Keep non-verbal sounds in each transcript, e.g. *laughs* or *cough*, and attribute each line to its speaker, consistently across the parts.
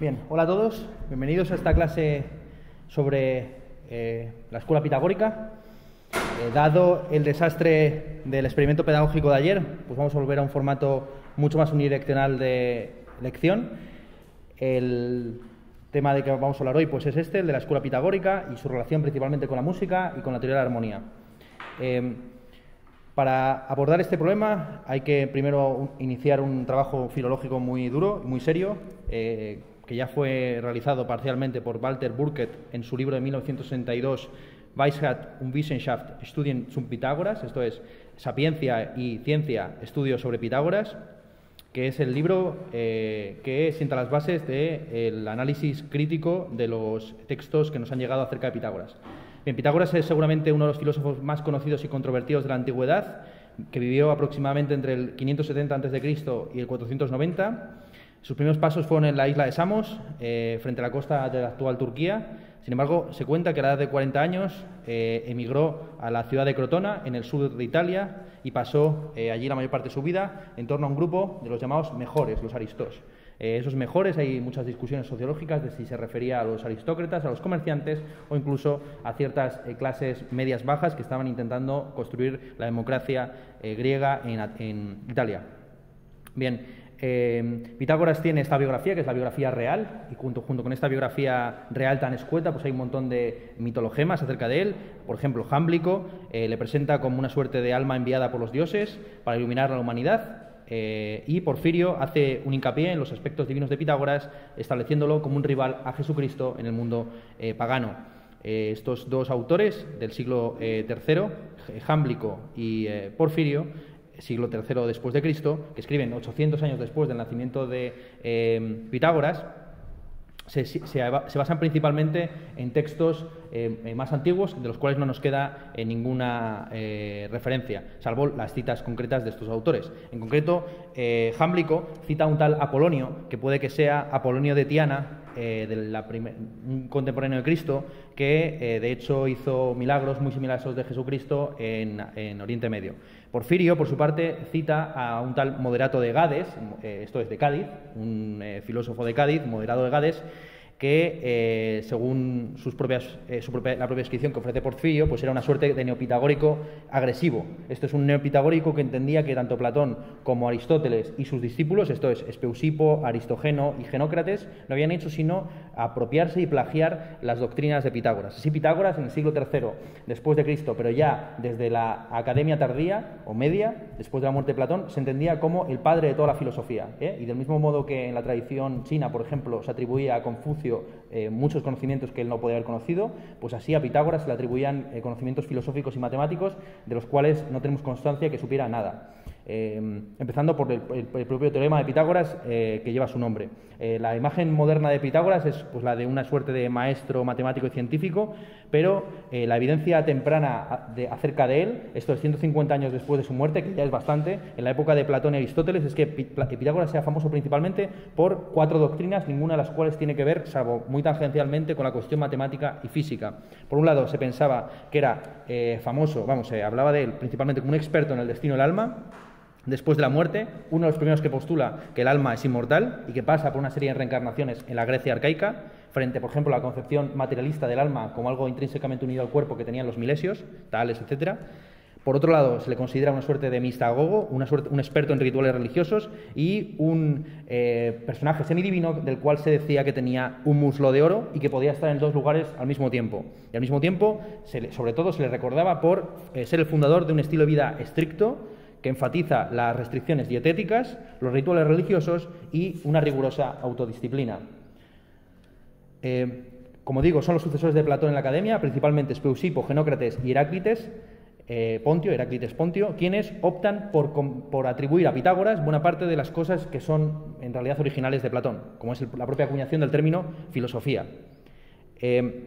Speaker 1: Bien, hola a todos, bienvenidos a esta clase sobre eh, la escuela pitagórica. Eh, dado el desastre del experimento pedagógico de ayer, pues vamos a volver a un formato mucho más unidireccional de lección. El tema de que vamos a hablar hoy pues es este, el de la escuela pitagórica y su relación principalmente con la música y con la teoría de la armonía. Eh, para abordar este problema hay que primero iniciar un trabajo filológico muy duro, muy serio, que ya fue realizado parcialmente por Walter Burkett en su libro de 1962, Weisheit und Wissenschaft, Studien zum Pitágoras, esto es Sapiencia y Ciencia, Estudios sobre Pitágoras, que es el libro eh, que sienta las bases del análisis crítico de los textos que nos han llegado acerca de Pitágoras. Bien, Pitágoras es seguramente uno de los filósofos más conocidos y controvertidos de la antigüedad, que vivió aproximadamente entre el 570 a.C. y el 490 sus primeros pasos fueron en la isla de Samos, eh, frente a la costa de la actual Turquía. Sin embargo, se cuenta que a la edad de 40 años eh, emigró a la ciudad de Crotona, en el sur de Italia, y pasó eh, allí la mayor parte de su vida en torno a un grupo de los llamados mejores, los aristos. esos mejores, hay muchas discusiones sociológicas de si se refería a los aristócratas, a los comerciantes o incluso a ciertas clases medias bajas que estaban intentando construir la democracia griega en, en Italia. Bien, eh, Pitágoras tiene esta biografía, que es la biografía real, y junto, con esta biografía real tan escueta, pues hay un montón de mitologemas acerca de él. Por ejemplo, Jámblico eh, le presenta como una suerte de alma enviada por los dioses para iluminar a la humanidad. Eh, y Porfirio hace un hincapié en los aspectos divinos de Pitágoras, estableciéndolo como un rival a Jesucristo en el mundo pagano. estos dos autores del siglo III, Jámblico y Porfirio, siglo III después de Cristo, que escriben 800 años después del nacimiento de eh, Pitágoras, se, basan principalmente en textos eh, eh, más antiguos, de los cuales no nos queda ninguna referencia, salvo las citas concretas de estos autores. En concreto, Jámblico cita a un tal Apolonio, que puede que sea Apolonio de Tiana, un contemporáneo de Cristo, que de hecho hizo milagros muy similares a los de Jesucristo en Oriente Medio. Porfirio, por su parte, cita a un tal moderato de Gades, eh, esto es de Cádiz, un eh, filósofo de Cádiz, moderado de Gades, que, eh, según sus propias, eh, la propia descripción que ofrece Porfirio, pues era una suerte de neopitagórico agresivo. Esto es un neopitagórico que entendía que tanto Platón como Aristóteles y sus discípulos, esto es Espeusipo, Aristogeno y Genócrates, no habían hecho sino apropiarse y plagiar las doctrinas de Pitágoras. Así Pitágoras en el siglo III después de Cristo, pero ya desde la Academia tardía o media, después de la muerte de Platón, se entendía como el padre de toda la filosofía. ¿eh? Y del mismo modo que en la tradición china, por ejemplo, se atribuía a Confucio eh, muchos conocimientos que él no podía haber conocido, pues así a Pitágoras se le atribuían eh, conocimientos filosóficos y matemáticos de los cuales no tenemos constancia que supiera nada. Em, empezando por el, propio teorema de Pitágoras eh, que lleva su nombre. Eh, la imagen moderna de Pitágoras es pues, la de una suerte de maestro matemático y científico, pero eh, la evidencia temprana de, acerca de él, estos 150 años después de su muerte, que ya es bastante, en la época de Platón y Aristóteles, es que Pitágoras sea famoso principalmente por cuatro doctrinas, ninguna de las cuales tiene que ver, salvo muy tangencialmente, con la cuestión matemática y física. Por un lado, se pensaba que era famoso, vamos, se hablaba de él principalmente como un experto en el destino del alma, después de la muerte, uno de los primeros que postula que el alma es inmortal y que pasa por una serie de reencarnaciones en la Grecia arcaica, frente, por ejemplo, a la concepción materialista del alma como algo intrínsecamente unido al cuerpo que tenían los milesios, tales, etc. Por otro lado, se le considera una suerte de mistagogo, una suerte, un experto en rituales religiosos y un eh, personaje semidivino del cual se decía que tenía un muslo de oro y que podía estar en dos lugares al mismo tiempo. Y al mismo tiempo, sobre todo, se le recordaba por eh, ser el fundador de un estilo de vida estricto, que enfatiza las restricciones dietéticas, los rituales religiosos y una rigurosa autodisciplina. Eh, como digo, son los sucesores de Platón en la academia, principalmente Speusipo, Genócrates y Heráclites, eh, Pontio, Heráclites Pontio, quienes optan por, atribuir a Pitágoras buena parte de las cosas que son en realidad originales de Platón, como es la propia acuñación del término filosofía. Eh,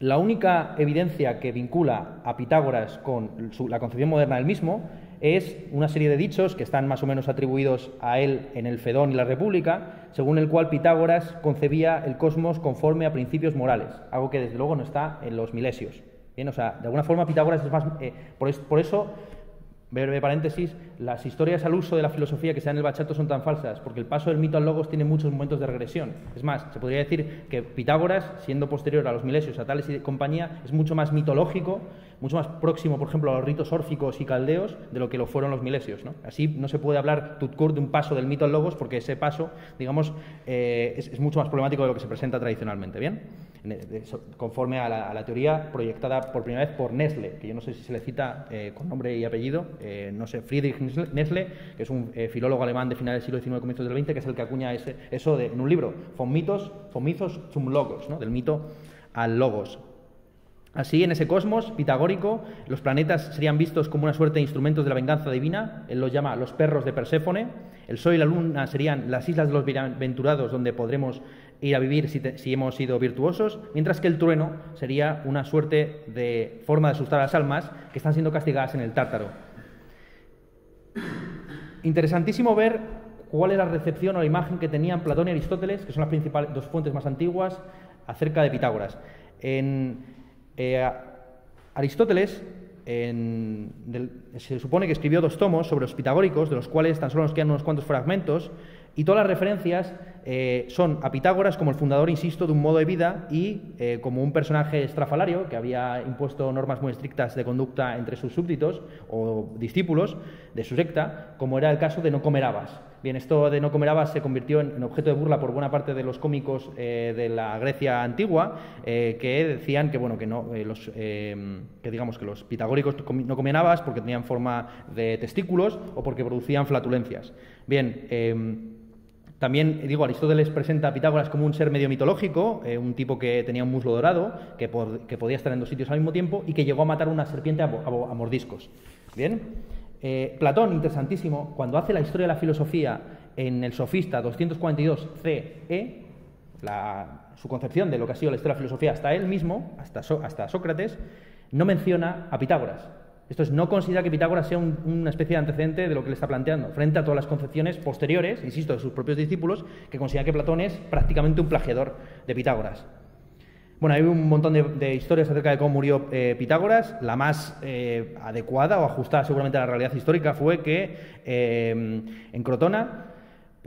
Speaker 1: la única evidencia que vincula a Pitágoras con la concepción moderna del mismo es una serie de dichos que están más o menos atribuidos a él en el Fedón y la República, según el cual Pitágoras concebía el cosmos conforme a principios morales, algo que desde luego no está en los milesios. O sea, de alguna forma Pitágoras es más... Eh, por, eso breve paréntesis, las historias al uso de la filosofía que se dan en el bachata son tan falsas, porque el paso del mito al logos tiene muchos momentos de regresión. Es más, se podría decir que Pitágoras, siendo posterior a los milesios, a Tales y compañía, es mucho más mitológico, mucho más próximo, por ejemplo, a los ritos órficos y caldeos de lo que lo fueron los milesios. Así no se puede hablar Tutkur de un paso del mito al logos, porque ese paso, digamos, eh, es, mucho más problemático de lo que se presenta tradicionalmente. ¿bien? Conforme a la, teoría proyectada por primera vez por Nestle, que yo no sé si se le cita eh, con nombre y apellido, eh, no sé, Friedrich Nestle, que es un eh, filólogo alemán de finales del siglo XIX, comienzos del XX, que es el que acuña eso de, en un libro, von mitos, von mitos zum logos, ¿no? del mito al logos. Así, en ese cosmos pitagórico, los planetas serían vistos como una suerte de instrumentos de la venganza divina. Él los llama los perros de Perséfone. El Sol y la Luna serían las islas de los bienaventurados donde podremos ir a vivir si, hemos sido virtuosos, mientras que el trueno sería una suerte de forma de asustar a las almas que están siendo castigadas en el tártaro. Interesantísimo ver cuál es la recepción o la imagen que tenían Platón y Aristóteles, que son las principales dos fuentes más antiguas, acerca de Pitágoras. En eh, Aristóteles se supone que escribió dos tomos sobre los pitagóricos, de los cuales tan solo nos quedan unos cuantos fragmentos, y todas las referencias eh, son a Pitágoras como el fundador, insisto, de un modo de vida y eh, como un personaje estrafalario que había impuesto normas muy estrictas de conducta entre sus súbditos o discípulos de su secta, como era el caso de no comer habas. Bien, esto de no comer habas se convirtió en, objeto de burla por buena parte de los cómicos eh, de la Grecia antigua, que decían que bueno que no los que digamos que los pitagóricos no comían habas porque tenían forma de testículos o porque producían flatulencias. Bien. También, digo, Aristóteles presenta a Pitágoras como un ser medio mitológico, eh, un tipo que tenía un muslo dorado, que, podía estar en dos sitios al mismo tiempo y que llegó a matar una serpiente a, mordiscos. Bien. Eh, Platón, interesantísimo, cuando hace la historia de la filosofía en el Sofista 242 CE, su concepción de lo que ha sido la historia de la filosofía hasta él mismo, hasta Sócrates, no menciona a Pitágoras. Esto es, no considera que Pitágoras sea una especie de antecedente de lo que le está planteando, frente a todas las concepciones posteriores, insisto, de sus propios discípulos, que consideran que Platón es prácticamente un plagiador de Pitágoras. Bueno, hay un montón de, historias acerca de cómo murió eh, Pitágoras. La más eh, adecuada o ajustada seguramente a la realidad histórica fue que eh, en Crotona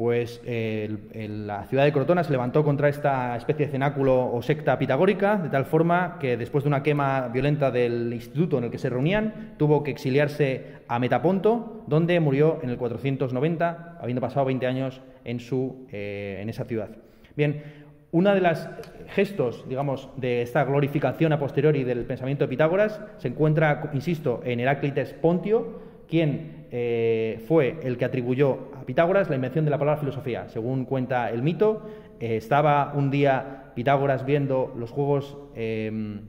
Speaker 1: pues la ciudad de Crotona se levantó contra esta especie de cenáculo o secta pitagórica, de tal forma que después de una quema violenta del instituto en el que se reunían, tuvo que exiliarse a Metaponto, donde murió en el 490, habiendo pasado 20 años en, su, eh, en esa ciudad. Bien, uno de los gestos, digamos, de esta glorificación a posteriori del pensamiento de Pitágoras se encuentra, insisto, en Heráclites Pontio, quien eh, fue el que atribuyó Pitágoras la invención de la palabra filosofía. Según cuenta el mito, eh, estaba un día Pitágoras viendo los Juegos em,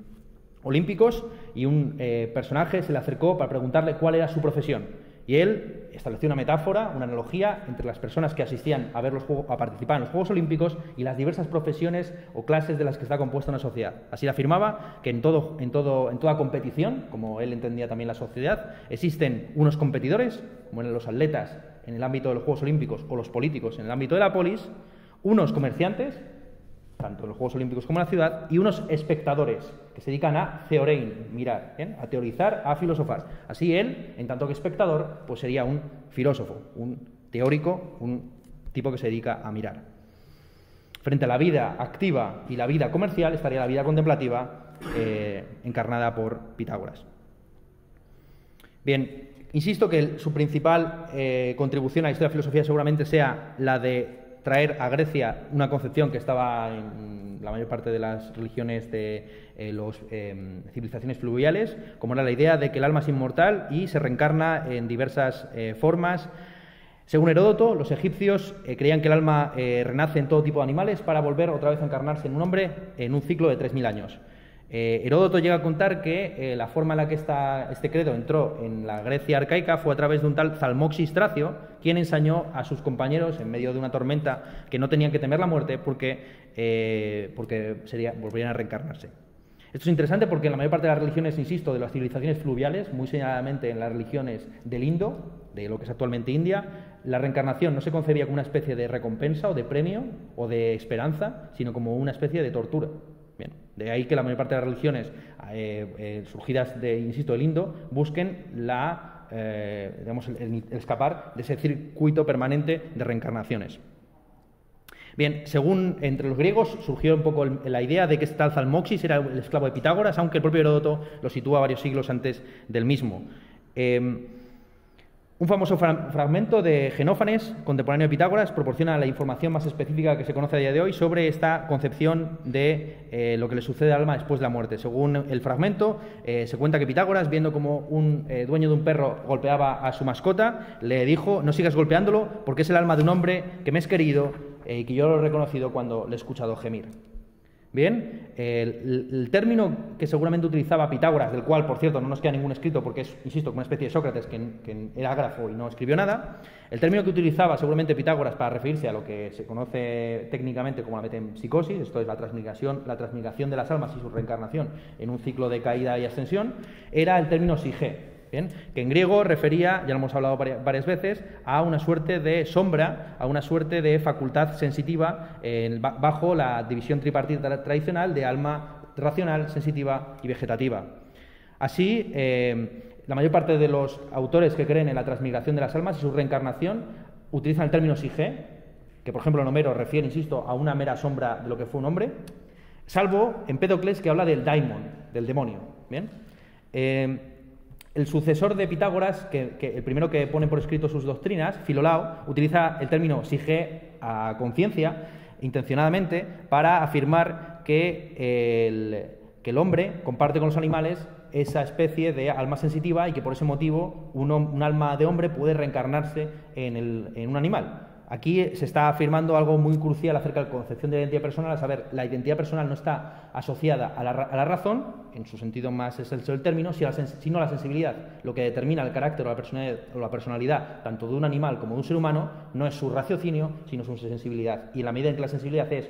Speaker 1: Olímpicos y un eh, personaje se le acercó para preguntarle cuál era su profesión. Y él estableció una metáfora, una analogía entre las personas que asistían a, ver los a participar en los Juegos Olímpicos y las diversas profesiones o clases de las que está compuesta una sociedad. Así afirmaba que en, toda competición, como él entendía también la sociedad, existen unos competidores, como en los atletas en el ámbito de los Juegos Olímpicos o los políticos en el ámbito de la polis, unos comerciantes tanto en los Juegos Olímpicos como en la ciudad, y unos espectadores que se dedican a theorein, mirar, a teorizar, a filosofar. Así él, en tanto que espectador, pues sería un filósofo, un teórico, un tipo que se dedica a mirar. Frente a la vida activa y la vida comercial estaría la vida contemplativa eh, encarnada por Pitágoras. Bien, insisto que su principal eh, contribución a la historia de la filosofía seguramente sea la de traer a Grecia una concepción que estaba en la mayor parte de las religiones de eh, las em, civilizaciones fluviales, como era la idea de que el alma es inmortal y se reencarna en diversas eh, formas. Según Heródoto, los egipcios eh, creían que el alma renace en todo tipo de animales para volver otra vez a encarnarse en un hombre en un ciclo de 3.000 años. Eh, Heródoto llega a contar que eh, la forma en la que este credo entró en la Grecia arcaica fue a través de un tal Zalmoxis Tracio, quien ensañó a sus compañeros en medio de una tormenta que no tenían que temer la muerte porque, eh, porque volverían a reencarnarse. Esto es interesante porque en la mayor parte de las religiones, insisto, de las civilizaciones fluviales, muy señaladamente en las religiones del Indo, de lo que es actualmente India, la reencarnación no se concebía como una especie de recompensa o de premio o de esperanza, sino como una especie de tortura. De ahí que la mayor parte de las religiones eh, eh, surgidas de, insisto, del Indo, busquen la eh, digamos, escapar de ese circuito permanente de reencarnaciones. Bien, según entre los griegos surgió un poco la idea de que este tal Zalmoxis era el esclavo de Pitágoras, aunque el propio Heródoto lo sitúa varios siglos antes del mismo. Em, un famoso fragmento de Genófanes, contemporáneo de Pitágoras, proporciona la información más específica que se conoce a día de hoy sobre esta concepción de eh, lo que le sucede al alma después de la muerte. Según el fragmento, eh, se cuenta que Pitágoras, viendo como un eh, dueño de un perro golpeaba a su mascota, le dijo, no sigas golpeándolo porque es el alma de un hombre que me es querido y que yo lo he reconocido cuando le he escuchado gemir. Bien, el, término que seguramente utilizaba Pitágoras, del cual, por cierto, no nos queda ningún escrito porque es, insisto, una especie de Sócrates que, era grafo y no escribió nada, el término que utilizaba seguramente Pitágoras para referirse a lo que se conoce técnicamente como la metempsicosis, esto es la transmigración, la transmigración de las almas y su reencarnación en un ciclo de caída y ascensión, era el término sige, que en griego refería, ya lo hemos hablado varias veces, a una suerte de sombra, a una suerte de facultad sensitiva bajo la división tripartita tradicional de alma racional, sensitiva y vegetativa. Así, eh, la mayor parte de los autores que creen en la transmigración de las almas y su reencarnación utilizan el término sige, que por ejemplo en Homero refiere, insisto, a una mera sombra de lo que fue un hombre, salvo en Pedocles que habla del daimon, del demonio. ¿bien? Eh, el sucesor de Pitágoras, que, el primero que pone por escrito sus doctrinas, Filolao, utiliza el término sige a conciencia, intencionadamente, para afirmar que el, que el, hombre comparte con los animales esa especie de alma sensitiva y que por ese motivo un, alma de hombre puede reencarnarse en un animal. Aquí se está afirmando algo muy crucial acerca de la concepción de la identidad personal, a saber, la identidad personal no está asociada a la, razón, en su sentido más excelso del término, sino la sensibilidad. Lo que determina el carácter o la, personalidad, o la personalidad tanto de un animal como de un ser humano no es su raciocinio, sino su sensibilidad. Y en la medida en que la sensibilidad es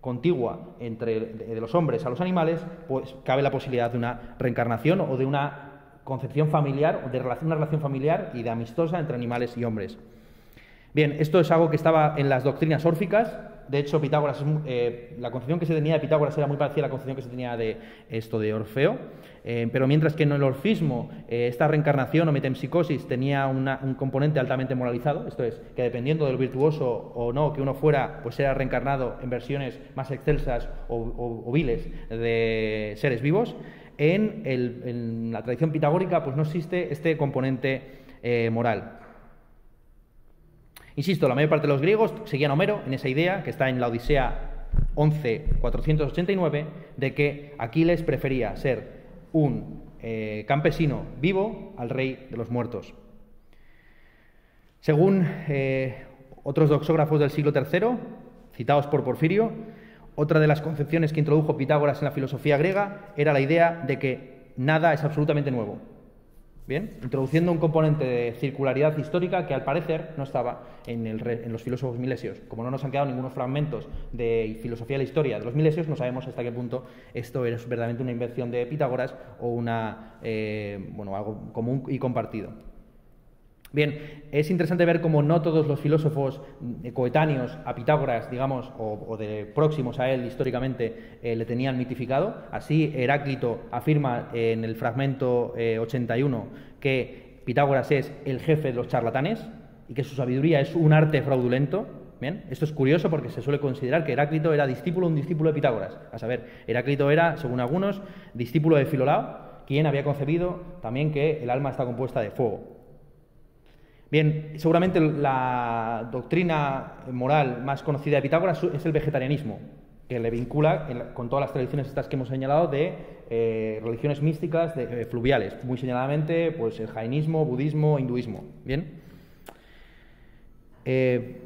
Speaker 1: contigua entre los hombres a los animales, pues cabe la posibilidad de una reencarnación o de una concepción familiar, o de una relación familiar y de amistosa entre animales y hombres. Bien, esto es algo que estaba en las doctrinas órficas. De hecho, Pitágoras, eh, la concepción que se tenía de Pitágoras era muy parecida a la concepción que se tenía de esto de Orfeo. Eh, pero mientras que en el orfismo eh, esta reencarnación o metempsicosis tenía un componente altamente moralizado, esto es, que dependiendo de lo virtuoso o no que uno fuera, pues era reencarnado en versiones más excelsas o, viles de seres vivos, en, en, la tradición pitagórica pues no existe este componente moral. Insisto, la mayor parte de los griegos seguían Homero en esa idea que está en la Odisea 11.489 de que Aquiles prefería ser un eh, campesino vivo al rey de los muertos. Según eh, otros doxógrafos del siglo III, citados por Porfirio, otra de las concepciones que introdujo Pitágoras en la filosofía griega era la idea de que nada es absolutamente nuevo, Bien, introduciendo un componente de circularidad histórica que al parecer no estaba en, en, los filósofos milesios. Como no nos han quedado ningunos fragmentos de filosofía de la historia de los milesios, no sabemos hasta qué punto esto es verdaderamente una invención de Pitágoras o una, eh, bueno, algo común y compartido. Bien, es interesante ver cómo no todos los filósofos coetáneos a Pitágoras, digamos, o, de próximos a él históricamente, eh, le tenían mitificado. Así, Heráclito afirma en el fragmento 81 eh, que Pitágoras es el jefe de los charlatanes y que su sabiduría es un arte fraudulento. Bien, esto es curioso porque se suele considerar que Heráclito era discípulo, un discípulo de Pitágoras. A saber, Heráclito era, según algunos, discípulo de Filolao, quien había concebido también que el alma está compuesta de fuego. Bien, seguramente la doctrina moral más conocida de Pitágoras es el vegetarianismo, que le vincula con todas las tradiciones estas que hemos señalado de eh, religiones místicas de, eh, fluviales, muy señaladamente pues el jainismo, budismo, hinduismo. Bien, eh,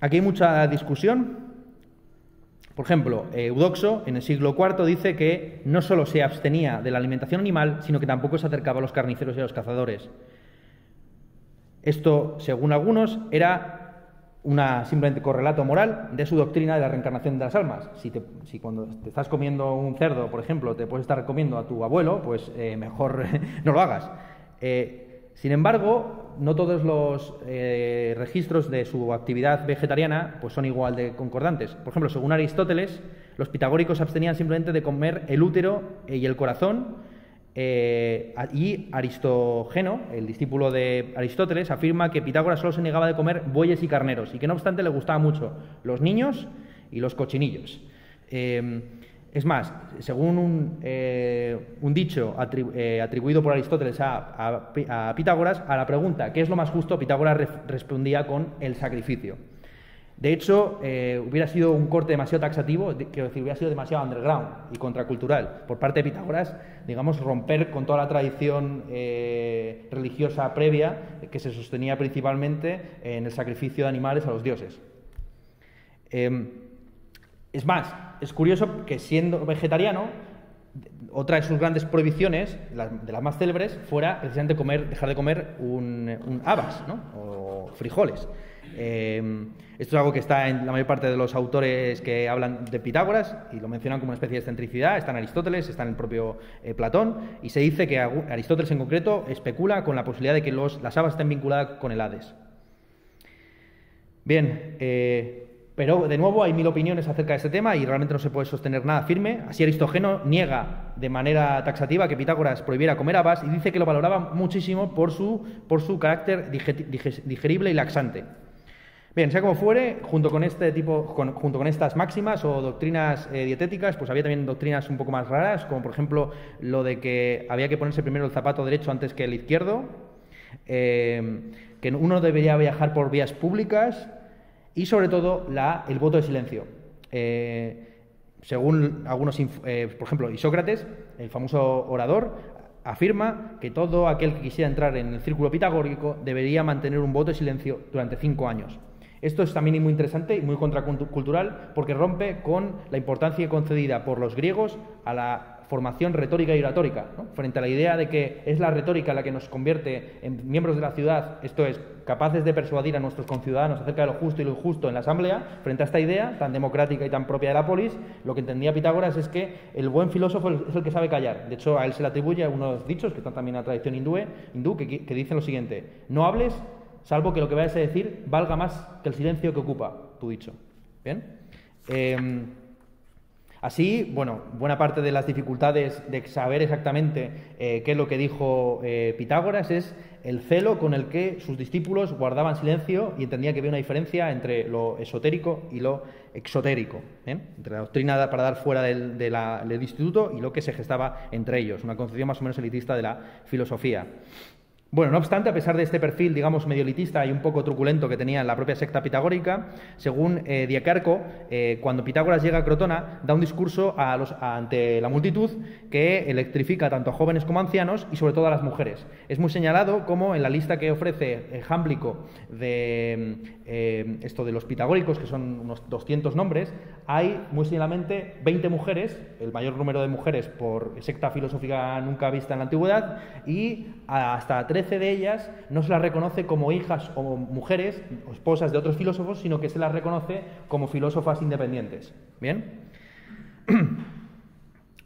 Speaker 1: aquí hay mucha discusión. Por ejemplo, Eudoxo en el siglo IV dice que no solo se abstenía de la alimentación animal, sino que tampoco se acercaba a los carniceros y a los cazadores. Esto, según algunos, era una simplemente correlato moral de su doctrina de la reencarnación de las almas. Si, cuando te estás comiendo un cerdo, por ejemplo, te puedes estar comiendo a tu abuelo, pues eh, mejor *laughs* no lo hagas. Eh, sin embargo, no todos los eh, registros de su actividad vegetariana pues son igual de concordantes. Por ejemplo, según Aristóteles, los pitagóricos abstenían simplemente de comer el útero y el corazón Eh, y Aristogeno, el discípulo de Aristóteles, afirma que Pitágoras solo se negaba de comer bueyes y carneros y que no obstante le gustaban mucho los niños y los cochinillos. Eh, es más, según un, eh, dicho atribuido por Aristóteles a, Pitágoras, a la pregunta ¿qué es lo más justo? Pitágoras respondía con el sacrificio. De hecho, eh, hubiera sido un corte demasiado taxativo, quiero decir, hubiera sido demasiado underground y contracultural por parte de Pitágoras, digamos, romper con toda la tradición eh, religiosa previa que se sostenía principalmente en el sacrificio de animales a los dioses. Em, es más, es curioso que siendo vegetariano, otra de sus grandes prohibiciones, de las más célebres, fuera precisamente comer, dejar de comer un, habas ¿no? o frijoles. Em, esto es algo que está en la mayor parte de los autores que hablan de Pitágoras y lo mencionan como una especie de excentricidad. Está en Aristóteles, está en el propio eh, Platón y se dice que Aristóteles en concreto especula con la posibilidad de que las habas estén vinculadas con el Hades. Bien, eh, pero de nuevo hay mil opiniones acerca de este tema y realmente no se puede sostener nada firme. Así Aristógeno niega de manera taxativa que Pitágoras prohibiera comer habas y dice que lo valoraba muchísimo por su carácter digerible y laxante. Bien, sea como fuere, junto con este tipo, junto con estas máximas o doctrinas eh, dietéticas, pues había también doctrinas un poco más raras, como por ejemplo lo de que había que ponerse primero el zapato derecho antes que el izquierdo, eh, que uno debería viajar por vías públicas y sobre todo el voto de silencio. Eh, según algunos, por ejemplo, Isócrates, el famoso orador, afirma que todo aquel que quisiera entrar en el círculo pitagórico debería mantener un voto de silencio durante cinco años. Esto es también muy interesante y muy contracultural porque rompe con la importancia concedida por los griegos a la formación retórica y oratórica, frente a la idea de que es la retórica la que nos convierte en miembros de la ciudad, esto es, capaces de persuadir a nuestros conciudadanos acerca de lo justo y lo injusto en la asamblea, frente a esta idea tan democrática y tan propia de la polis, lo que entendía Pitágoras es que el buen filósofo es el que sabe callar. De hecho, a él se le atribuye unos dichos que están también en la tradición hindú, hindú que, que dicen lo siguiente, no hables salvo que lo que vayas a decir valga más que el silencio que ocupa tu dicho. ¿Bien? Em, así, bueno, buena parte de las dificultades de saber exactamente eh, qué es lo que dijo eh, Pitágoras es el celo con el que sus discípulos guardaban silencio y entendía que había una diferencia entre lo esotérico y lo exotérico, entre la doctrina para dar fuera del instituto y lo que se gestaba entre ellos, una concepción más o menos elitista de la filosofía. Bueno, no obstante, a pesar de este perfil, digamos, medio elitista y un poco truculento que tenía la propia secta pitagórica, según eh, Diacarco, eh, cuando Pitágoras llega a Crotona, da un discurso ante la multitud que electrifica tanto a jóvenes como a ancianos y sobre todo a las mujeres. Es muy señalado como en la lista que ofrece Jámblico de eh, esto de los pitagóricos, que son unos 200 nombres, hay muy señalamente 20 mujeres, el mayor número de mujeres por secta filosófica nunca vista en la antigüedad, y hasta 13 de ellas no se las reconoce como hijas o mujeres o esposas de otros filósofos, sino que se las reconoce como filósofas independientes. ¿Bien? *clears throat*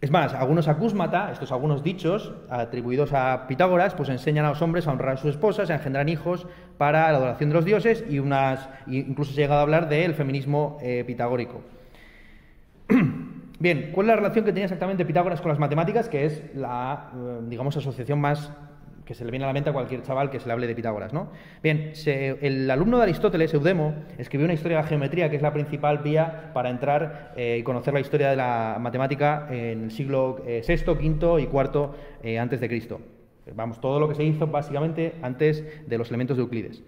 Speaker 1: Es más, algunos acúsmata, estos algunos dichos atribuidos a Pitágoras, pues enseñan a los hombres a honrar a sus esposas, a engendrar hijos para la adoración de los dioses y unas, incluso se ha llegado a hablar del feminismo eh, pitagórico. *clears throat* Bien, ¿cuál es la relación que tenía exactamente Pitágoras con las matemáticas? Que es la, eh, digamos, asociación más que se le viene a la mente a cualquier chaval que se le hable de Pitágoras. ¿no? Bien, el alumno de Aristóteles, Eudemo, escribió una historia de la geometría, que es la principal vía para entrar eh, y conocer la historia de la matemática en el siglo VI, eh, V y IV eh, antes de Cristo. Vamos, todo lo que se hizo básicamente antes de los elementos de Euclides.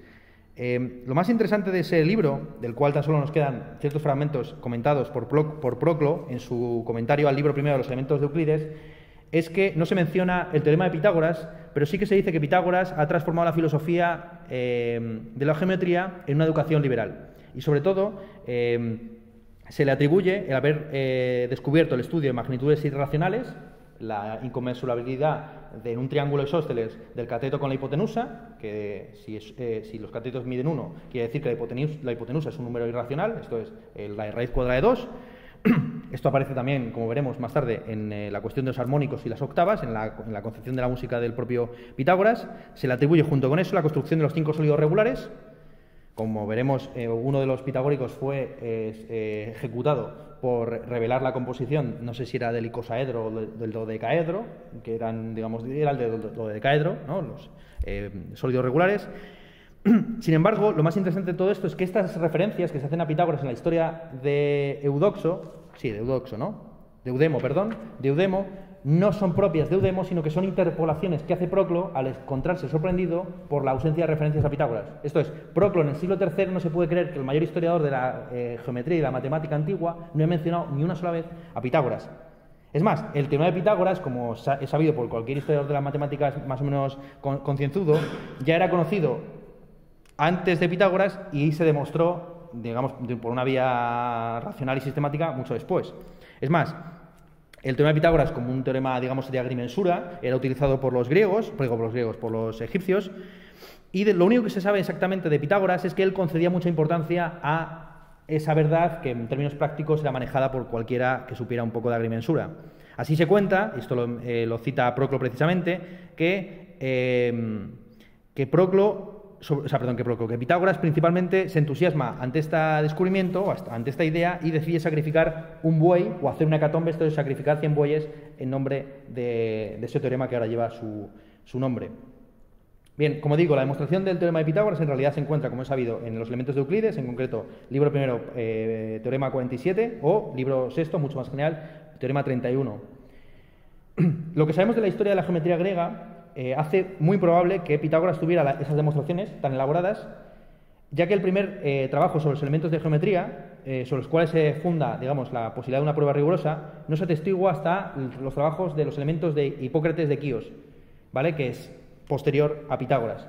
Speaker 1: lo más interesante de ese libro, del cual tan solo nos quedan ciertos fragmentos comentados por Proclo en su comentario al libro primero de los elementos de Euclides, es que no se menciona el teorema de Pitágoras, pero sí que se dice que Pitágoras ha transformado la filosofía eh, de la geometría en una educación liberal. Y sobre todo, eh, se le atribuye el haber eh, descubierto el estudio de magnitudes irracionales, la inconmensurabilidad de un triángulo isósceles del cateto con la hipotenusa, que si, los catetos miden 1, quiere decir que la hipotenusa, es un número irracional, esto es la raíz cuadrada de 2, *clears throat* Esto aparece también, como veremos más tarde, en eh, la cuestión de los armónicos y las octavas, en la, concepción de la música del propio Pitágoras. Se le atribuye junto con eso la construcción de los cinco sólidos regulares, como veremos, eh, uno de los pitagóricos fue eh, ejecutado por revelar la composición, no sé si era del icosaedro o del dodecaedro, que eran, digamos, era el dodecaedro, ¿no? los sólidos regulares. *clears throat* Sin embargo, lo más interesante de todo esto es que estas referencias que se hacen a Pitágoras en la historia de Eudoxo, sí, de Eudoxo, ¿no? De Eudemo, perdón, de Eudemo, no son propias de Eudemo, sino que son interpolaciones que hace Proclo al encontrarse sorprendido por la ausencia de referencias a Pitágoras. Esto es, Proclo en el siglo III no se puede creer que el mayor historiador de la eh, geometría y la matemática antigua no haya mencionado ni una sola vez a Pitágoras. Es más, el tema de Pitágoras, como es sabido por cualquier historiador de las matemáticas más o menos concienzudo, ya era conocido antes de Pitágoras y se demostró, digamos, por una vía racional y sistemática mucho después. Es más, el teorema de Pitágoras, como un teorema, digamos, de agrimensura, era utilizado por los griegos, por los griegos, por los egipcios, y lo único que se sabe exactamente de Pitágoras es que él concedía mucha importancia a esa verdad que en términos prácticos era manejada por cualquiera que supiera un poco de agrimensura. Así se cuenta, y esto lo, eh, cita Proclo precisamente, que, eh, que Proclo o sea, perdón, que, que Pitágoras principalmente se entusiasma ante este descubrimiento, ante esta idea, y decide sacrificar un buey o hacer una hecatombe, esto es sacrificar 100 bueyes en nombre de, ese teorema que ahora lleva su, nombre. Bien, como digo, la demostración del teorema de Pitágoras en realidad se encuentra, como he sabido, en los elementos de Euclides, en concreto, libro primero, eh, teorema 47, o libro sexto, mucho más general, teorema 31. *clears throat* Lo que sabemos de la historia de la geometría griega eh, hace muy probable que Pitágoras tuviera esas demostraciones tan elaboradas, ya que el primer eh, trabajo sobre los elementos de geometría, eh, sobre los cuales se funda, digamos, la posibilidad de una prueba rigurosa, no se atestigua hasta los trabajos de los elementos de Hipócrates de Quíos, ¿vale? que es posterior a Pitágoras.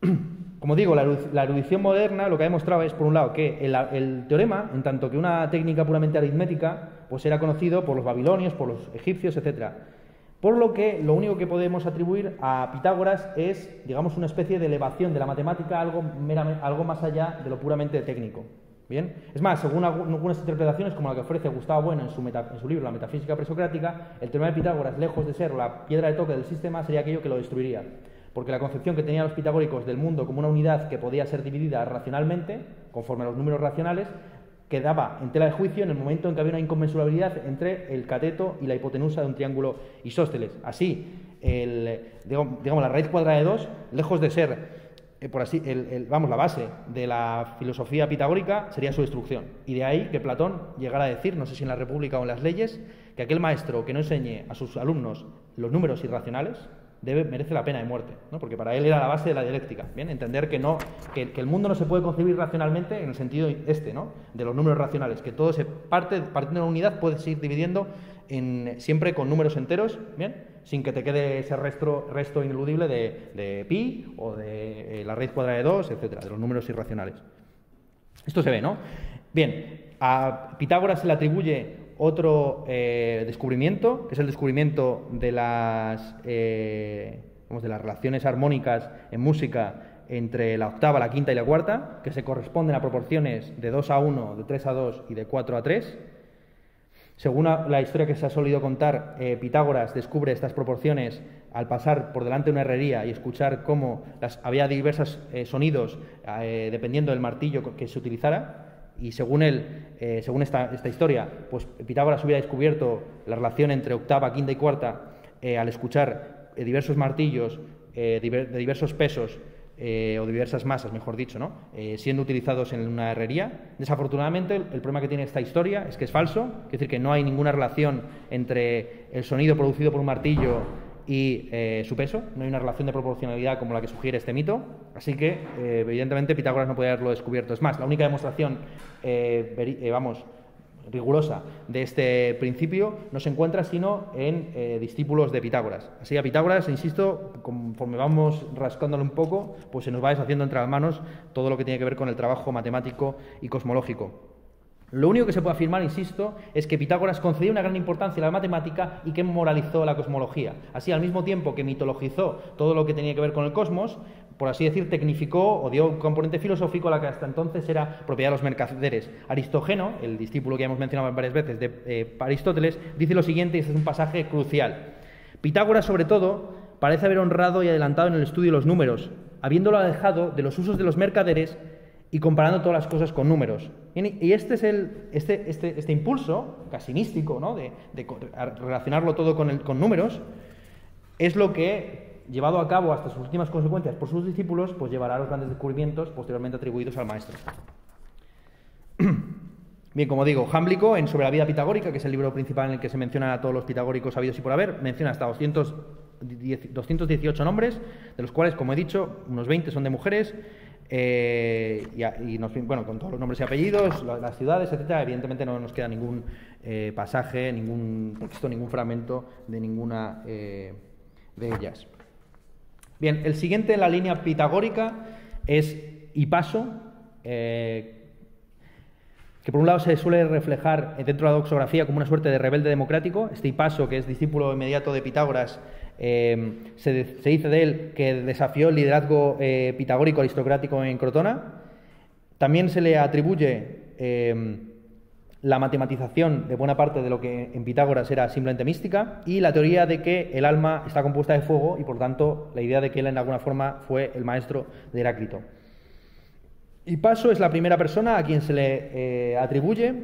Speaker 1: *clears throat* Como digo, la erudición moderna lo que ha demostrado es, por un lado, que el, teorema, en tanto que una técnica puramente aritmética, pues era conocido por los babilonios, por los egipcios, etcétera. Por lo que lo único que podemos atribuir a Pitágoras es, digamos, una especie de elevación de la matemática algo, más allá de lo puramente técnico. ¿Bien? Es más, según algunas interpretaciones, como la que ofrece Gustavo Bueno en su, en su libro La metafísica presocrática, el teorema de Pitágoras, lejos de ser la piedra de toque del sistema, sería aquello que lo destruiría. Porque la concepción que tenían los pitagóricos del mundo como una unidad que podía ser dividida racionalmente, conforme a los números racionales, quedaba en tela de juicio en el momento en que había una inconmensurabilidad entre el cateto y la hipotenusa de un triángulo isósceles. Así, el, digamos, la raíz cuadrada de 2, lejos de ser eh, por así, vamos, la base de la filosofía pitagórica sería su destrucción. Y de ahí que Platón llegara a decir, no sé si en la República o en las leyes, que aquel maestro que no enseñe a sus alumnos los números irracionales, debe, merece la pena de muerte, ¿no? porque para él era la base de la dialéctica, ¿bien? entender que, no, que, el mundo no se puede concebir racionalmente en el sentido este, ¿no? de los números racionales, que todo se parte, partiendo de una unidad puedes ir dividiendo en, siempre con números enteros, ¿bien? sin que te quede ese resto, resto ineludible de, pi o de eh, la raíz cuadrada de 2, etcétera, de los números irracionales. Esto se ve, ¿no? Bien, a Pitágoras se le atribuye otro eh, descubrimiento, que es el descubrimiento de las, eh, de las relaciones armónicas en música entre la octava, la quinta y la cuarta, que se corresponden a proporciones de 2 a 1, de 3 a 2 y de 4 a 3. Según la historia que se ha solido contar, eh, Pitágoras descubre estas proporciones al pasar por delante de una herrería y escuchar cómo había diversos sonidos dependiendo del martillo que se utilizara y según él, eh, según esta, historia, pues Pitágoras hubiera descubierto la relación entre octava, quinta y cuarta eh, al escuchar eh, diversos martillos de diversos pesos o de diversas masas, mejor dicho, ¿no? siendo utilizados en una herrería. Desafortunadamente, el, problema que tiene esta historia es que es falso, es decir, que no hay ninguna relación entre el sonido producido por un martillo y eh, su peso. No hay una relación de proporcionalidad como la que sugiere este mito. Así que, eh, evidentemente, Pitágoras no puede haberlo descubierto. Es más, la única demostración, eh, vamos, rigurosa de este principio no se encuentra sino en discípulos de Pitágoras. Así a Pitágoras, insisto, conforme vamos rascándolo un poco, pues se nos va deshaciendo entre las manos todo lo que tiene que ver con el trabajo matemático y cosmológico. Lo único que se puede afirmar, insisto, es que Pitágoras concedió una gran importancia a la matemática y que moralizó la cosmología. Así, al mismo tiempo que mitologizó todo lo que tenía que ver con el cosmos, por así decir, tecnificó o dio un componente filosófico a la que hasta entonces era propiedad de los mercaderes. Aristógeno, el discípulo que hemos mencionado varias veces de eh, Aristóteles, dice lo siguiente, y este es un pasaje crucial. Pitágoras, sobre todo, parece haber honrado y adelantado en el estudio los números, habiéndolo alejado de los usos de los mercaderes y comparando todas las cosas con números. Y este es el, este, este, este impulso, casi místico, ¿no? de, relacionarlo todo con, con números, es lo que, llevado a cabo hasta sus últimas consecuencias por sus discípulos, pues llevará a los grandes descubrimientos posteriormente atribuidos al maestro. *clears throat* Bien, como digo, Jámblico, en Sobre la vida pitagórica, que es el libro principal en el que se mencionan a todos los pitagóricos habidos y por haber, menciona hasta 218 nombres, de los cuales, como he dicho, unos 20 son de mujeres, eh, y, bueno, con todos los nombres y apellidos, las ciudades, etcétera, evidentemente no nos queda ningún eh, pasaje, ningún texto, ningún fragmento de ninguna eh, de ellas. Bien, el siguiente en la línea pitagórica es Hipaso, que por un lado se suele reflejar dentro de la doxografía como una suerte de rebelde democrático. Este Hipaso, que es discípulo inmediato de Pitágoras, eh, se, dice de él que desafió el liderazgo eh, pitagórico aristocrático en Crotona. También se le atribuye eh, la matematización de buena parte de lo que en Pitágoras era simplemente mística y la teoría de que el alma está compuesta de fuego y por tanto la idea de que él en alguna forma fue el maestro de Heráclito. Y Paso es la primera persona a quien se le eh, atribuye,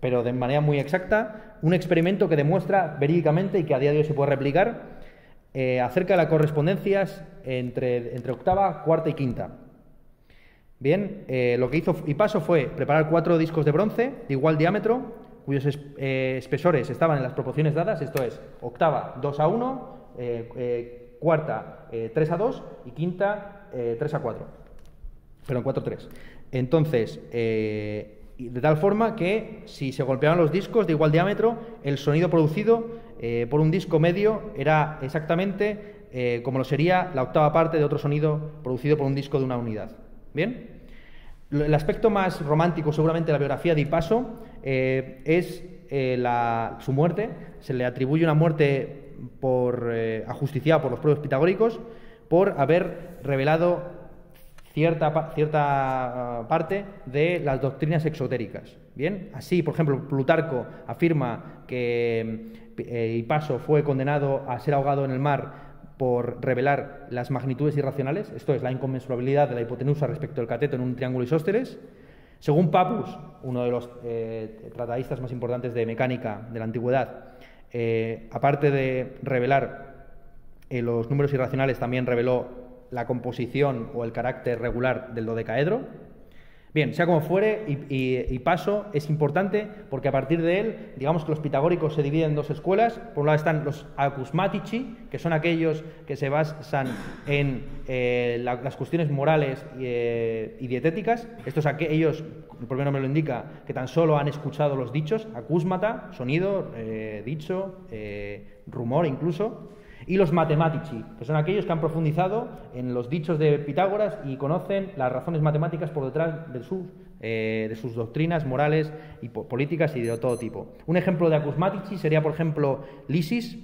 Speaker 1: pero de manera muy exacta, un experimento que demuestra verídicamente y que a día de hoy se puede replicar eh, acerca de las correspondencias entre, octava, cuarta y quinta. Bien, eh, lo que hizo Hipaso fue preparar cuatro discos de bronce de igual diámetro, cuyos espesores estaban en las proporciones dadas, esto es, octava 2 a 1, cuarta 3 a 2 y quinta 3 a 4 pero en 4-3. Entonces, eh, de tal forma que si se golpeaban los discos de igual diámetro, el sonido producido eh, por un disco medio era exactamente eh, como lo sería la octava parte de otro sonido producido por un disco de una unidad. ¿Bien? El aspecto más romántico, seguramente, de la biografía de Ipaso es su muerte. Se le atribuye una muerte por, ajusticiada por los propios pitagóricos por haber revelado cierta, cierta ah, parte de las doctrinas exotéricas. Bien, así, por ejemplo, Plutarco afirma que eh, Hipaso fue condenado a ser ahogado en el mar por revelar las magnitudes irracionales, esto es la inconmensurabilidad de la hipotenusa respecto del cateto en un triángulo isósceles. Según Papus, uno de los eh, tratadistas más importantes de mecánica de la antigüedad, eh, aparte de revelar los números irracionales, también reveló la composición o el carácter regular del dodecaedro. Bien, sea como fuere, y, paso, es importante porque a partir de él, digamos que los pitagóricos se dividen en dos escuelas. Por un lado están los acusmatici, que son aquellos que se basan en eh, las cuestiones morales eh, y, dietéticas. Estos aquellos, el propio nombre lo indica, que tan solo han escuchado los dichos, acúsmata, sonido, eh, dicho, rumor incluso y los matematici, que son aquellos que han profundizado en los dichos de Pitágoras y conocen las razones matemáticas por detrás de sus, eh, de sus doctrinas morales y políticas y de todo tipo. Un ejemplo de acusmatici sería, por ejemplo, Lysis,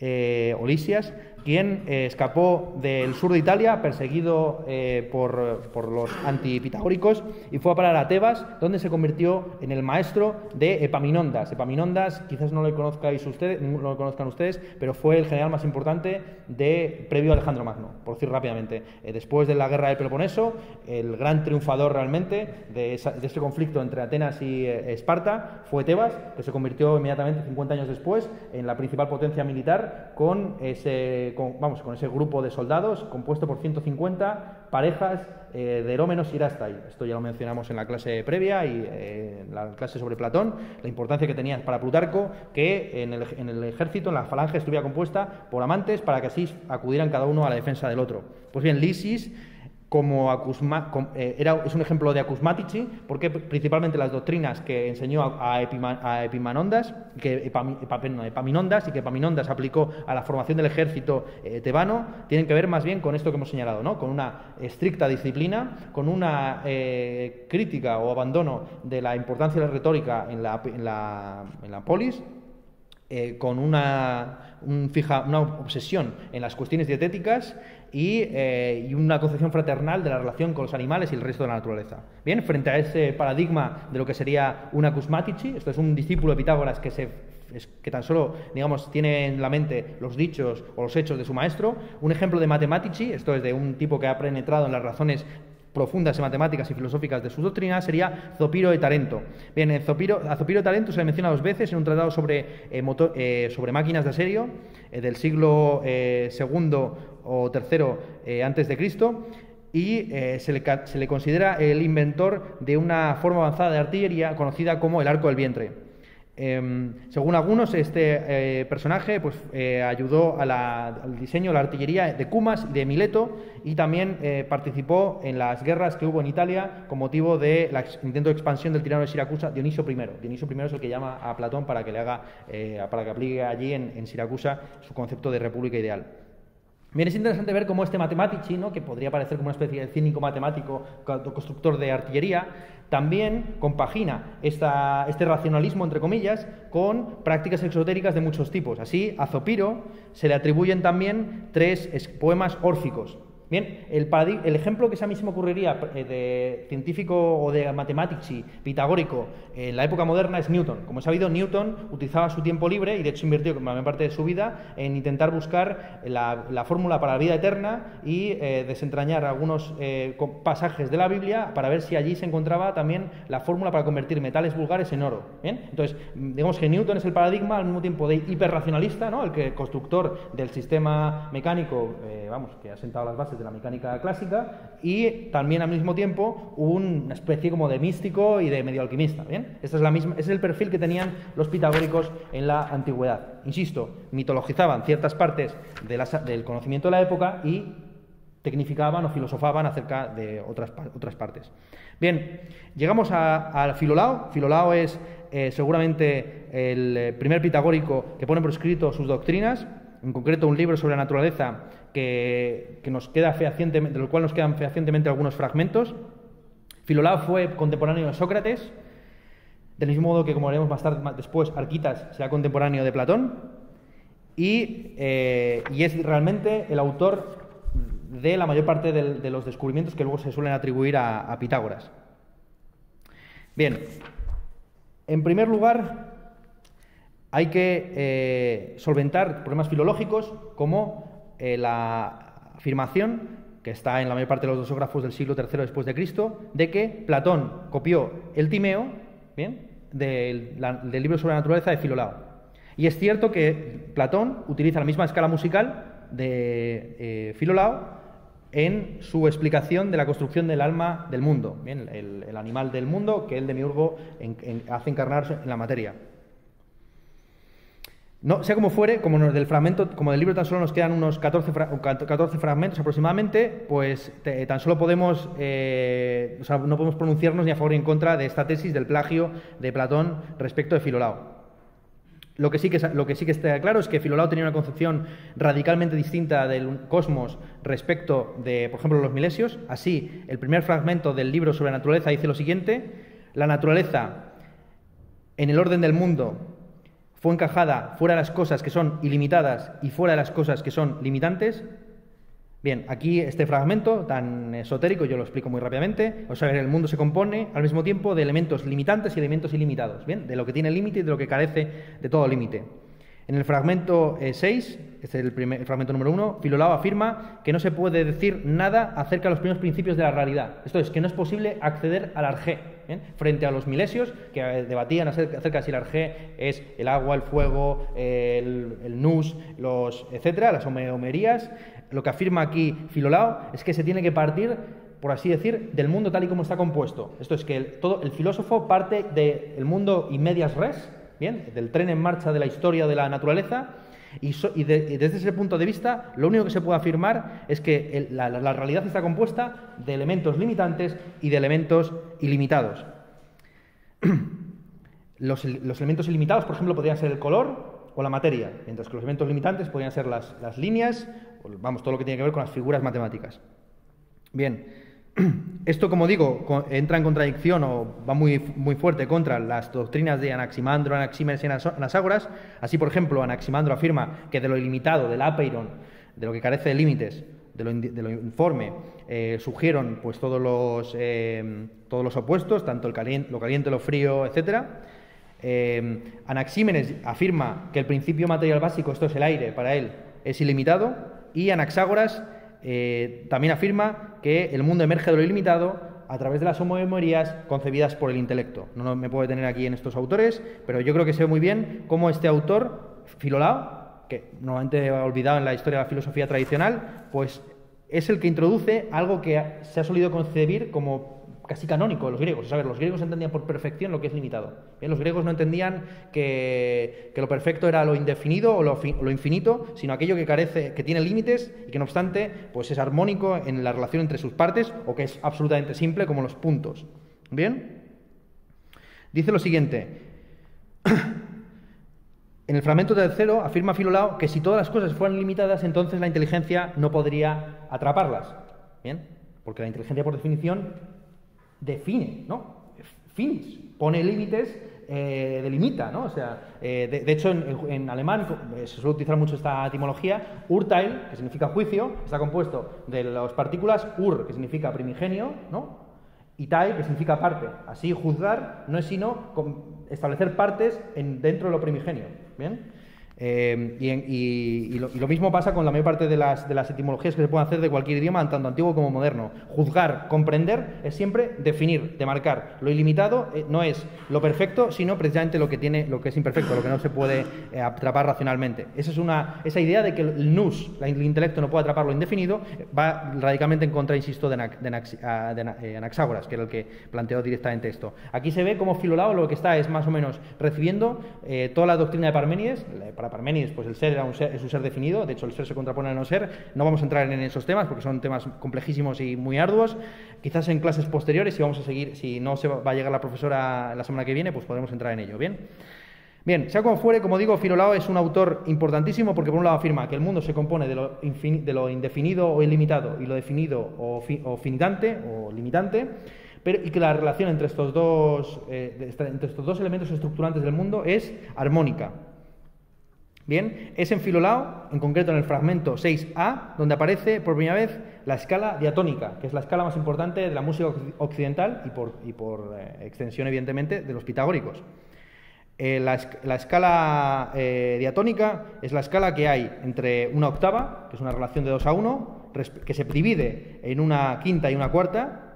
Speaker 1: eh, o Lisias, quien eh, escapó del sur de Italia, perseguido eh, por, por, los antipitagóricos, y fue a parar a Tebas, donde se convirtió en el maestro de Epaminondas. Epaminondas, quizás no lo conozcáis ustedes, no lo conozcan ustedes, pero fue el general más importante de previo a Alejandro Magno, por decir rápidamente. Eh, después de la guerra del Peloponeso, el gran triunfador realmente de, este conflicto entre Atenas y Esparta fue Tebas, que se convirtió inmediatamente, 50 años después, en la principal potencia militar con ese con, vamos, con ese grupo de soldados compuesto por 150 parejas eh, de Herómenos y Irastai. Esto ya lo mencionamos en la clase previa y eh, en la clase sobre Platón, la importancia que tenía para Plutarco que en el, en el, ejército, en la falange, estuviera compuesta por amantes para que así acudieran cada uno a la defensa del otro. Pues bien, Lysis como eh, era, es un ejemplo de acusmatici, porque principalmente las doctrinas que enseñó a, Epimanondas, que Epaminondas y que Epaminondas aplicó a la formación del ejército eh, tebano, tienen que ver más bien con esto que hemos señalado, ¿no? con una estricta disciplina, con una eh, crítica o abandono de la importancia de la retórica en la, polis, con una, fija, una obsesión en las cuestiones dietéticas eh, y, una concepción fraternal de la relación con los animales y el resto de la naturaleza. Bien, frente a ese paradigma de lo que sería una Cusmatici, esto es un discípulo de Pitágoras que tan solo, digamos, tiene en la mente los dichos o los hechos de su maestro. Un ejemplo de matematici, esto es de un tipo que ha penetrado en las razones profundas en matemáticas y filosóficas de su doctrina sería Zopiro de Tarento. Bien, a Zopiro de Tarento se le menciona dos veces en un tratado sobre, eh, eh, sobre máquinas de asedio eh, del siglo II o III antes de Cristo y se le, se, le, considera el inventor de una forma avanzada de artillería conocida como el arco del vientre. Em, según algunos, este eh, personaje pues, eh, ayudó al diseño de la artillería de Cumas y de Mileto y también eh, participó en las guerras que hubo en Italia con motivo del intento de expansión del tirano de Siracusa, Dionisio I. Dionisio I es el que llama a Platón para que le haga, para que aplique allí en Siracusa su concepto de república ideal. Bien, es interesante ver cómo este matematici, ¿no? que podría parecer como una especie de cínico matemático constructor de artillería, también compagina este racionalismo, entre comillas, con prácticas exotéricas de muchos tipos. Así, a Zopiro se le atribuyen también tres poemas órficos, Bien, el, el, ejemplo que a mí se ocurriría eh, de científico o de matematici pitagórico en la época moderna es Newton. Como he sabido, Newton utilizaba su tiempo libre y de hecho invirtió la mayor parte de su vida en intentar buscar la, fórmula para la vida eterna y eh, desentrañar algunos eh, pasajes de la Biblia para ver si allí se encontraba también la fórmula para convertir metales vulgares en oro. Entonces, digamos que Newton es el paradigma al mismo tiempo de hiperracionalista, ¿no? el que constructor del sistema mecánico, vamos, que ha sentado las bases de la mecánica clásica y también al mismo tiempo una especie como de místico y de medio alquimista. ¿bien? Esta es la misma, es el perfil que tenían los pitagóricos en la antigüedad. Insisto, mitologizaban ciertas partes del conocimiento de la época y tecnificaban o filosofaban acerca de otras, otras partes. Bien, llegamos a, Filolao. Filolao es eh, seguramente el eh, primer pitagórico que pone por escrito sus doctrinas en concreto un libro sobre la naturaleza que, nos queda fehacientemente, del cual nos quedan fehacientemente algunos fragmentos. Filolao fue contemporáneo de Sócrates, del mismo modo que, como veremos más tarde, después, Arquitas será contemporáneo de Platón, y, eh, es realmente el autor de la mayor parte de, los descubrimientos que luego se suelen atribuir a Pitágoras. Bien, en primer lugar, hay que eh, solventar problemas filológicos como eh, la afirmación que está en la mayor parte de los dosógrafos del siglo III después de Cristo, de que Platón copió el Timeo, ¿bien? Del, libro sobre la naturaleza de Filolao. Y es cierto que Platón utiliza la misma escala musical de eh, Filolao en su explicación de la construcción del alma del mundo. El, animal del mundo que el demiurgo hace encarnarse en la materia. No, sea como fuere, como del fragmento, como del libro tan solo nos quedan unos 14, 14 fragmentos aproximadamente, pues tan solo podemos, eh, no podemos pronunciarnos ni a favor ni en contra de esta tesis del plagio de Platón respecto de Filolao. Lo que, sí que, lo que sí que está claro es que Filolao tenía una concepción radicalmente distinta del cosmos respecto de, por ejemplo, los milesios. Así, el primer fragmento del libro sobre la naturaleza dice lo siguiente, la naturaleza en el orden del mundo fue encajada fuera de las cosas que son ilimitadas y fuera de las cosas que son limitantes. Bien, aquí este fragmento tan esotérico, yo lo explico muy rápidamente. O sea, el mundo se compone al mismo tiempo de elementos limitantes y elementos ilimitados, ¿bien? De lo que tiene límite y de lo que carece de todo límite. En el fragmento 6, eh, es el, fragmento número 1, Filolao afirma que no se puede decir nada acerca de los primeros principios de la realidad. Esto es, que no es posible acceder al arjé, frente a los milesios que eh, debatían acerca, de si el arjé es el agua, el fuego, el, nus, los, etcétera, las homerías. Lo que afirma aquí Filolao es que se tiene que partir por así decir, del mundo tal y como está compuesto. Esto es que el, todo, el filósofo parte del mundo in medias res, ¿bien? Del tren en marcha de la historia de la naturaleza. Y, desde ese punto de vista, lo único que se puede afirmar es que la, realidad está compuesta de elementos limitantes y de elementos ilimitados. *clears throat* Los, elementos ilimitados, por ejemplo, podrían ser el color o la materia, mientras que los elementos limitantes podrían ser las, líneas, vamos, todo lo que tiene que ver con las figuras matemáticas. Bien, *clears throat* Esto, como digo, entra en contradicción o va muy, muy fuerte contra las doctrinas de Anaximandro, Anaxímenes y Anaságoras. Así, por ejemplo, Anaximandro afirma que de lo ilimitado, del apeiron, de lo que carece de límites, de lo, informe, eh, surgieron pues, todos, los, eh, todos los opuestos, tanto el caliente, lo caliente, lo frío, etc. Eh, Anaxímenes afirma que el principio material básico, esto es el aire, para él es ilimitado, y Anaxágoras eh, también afirma que el mundo emerge de lo ilimitado a través de las homomemorías concebidas por el intelecto. No me puedo detener aquí en estos autores, pero yo creo que se ve muy bien cómo este autor, Filolao, que normalmente ha olvidado en la historia de la filosofía tradicional, pues es el que introduce algo que se ha solido concebir como casi canónico los griegos. A los griegos entendían por perfección lo que es limitado. Los griegos no entendían que, lo perfecto era lo indefinido o lo, infinito, sino aquello que carece, que tiene límites y que no obstante pues es armónico en la relación entre sus partes o que es absolutamente simple como los puntos. ¿Bien? Dice lo siguiente. *clears throat* En el fragmento tercero afirma Filolao que si todas las cosas fueran limitadas, entonces la inteligencia no podría atraparlas. ¿Bien? Porque la inteligencia, por definición, define, ¿no? Finis, pone límites, eh, delimita, ¿no? O sea, eh, de, hecho en, alemán eh, se suele utilizar mucho esta etimología, Urteil, que significa juicio, está compuesto de las partículas ur, que significa primigenio, ¿no? Y tai, que significa parte. Así, juzgar no es sino establecer partes en, dentro de lo primigenio, ¿bien? Eh, y, lo, mismo pasa con la mayor parte de las, de las, etimologías que se pueden hacer de cualquier idioma, tanto antiguo como moderno. Juzgar, comprender, es siempre definir, demarcar. Lo ilimitado eh, no es lo perfecto, sino precisamente lo que tiene, lo que es imperfecto, lo que no se puede eh, atrapar racionalmente. Esa es una, esa idea de que el nous, el intelecto, no puede atrapar lo indefinido, va radicalmente en contra, insisto, de, Anaxágoras, que era el que planteó directamente esto. Aquí se ve como Filolao lo que está es más o menos recibiendo toda la doctrina de Parménides, para Parménides, pues el ser, es un ser definido, de hecho el ser se contrapone al no ser. No vamos a entrar en esos temas porque son temas complejísimos y muy arduos. Quizás en clases posteriores, si vamos a seguir, si no se va a llegar la profesora la semana que viene, pues podremos entrar en ello. Bien. Bien, sea como fuere, como digo, Filolao es un autor importantísimo porque por un lado afirma que el mundo se compone de lo, de lo indefinido o ilimitado y lo definido o, finitante o limitante, pero, y que la relación entre estos, dos, eh, entre estos dos elementos estructurantes del mundo es armónica. Bien, es en Filolao, en concreto en el fragmento 6a, donde aparece por primera vez la escala diatónica, que es la escala más importante de la música occidental y por, eh, extensión, evidentemente, de los pitagóricos. Eh, la, escala eh, diatónica es la escala que hay entre una octava, que es una relación de 2 a 1, que se divide en una quinta y una cuarta,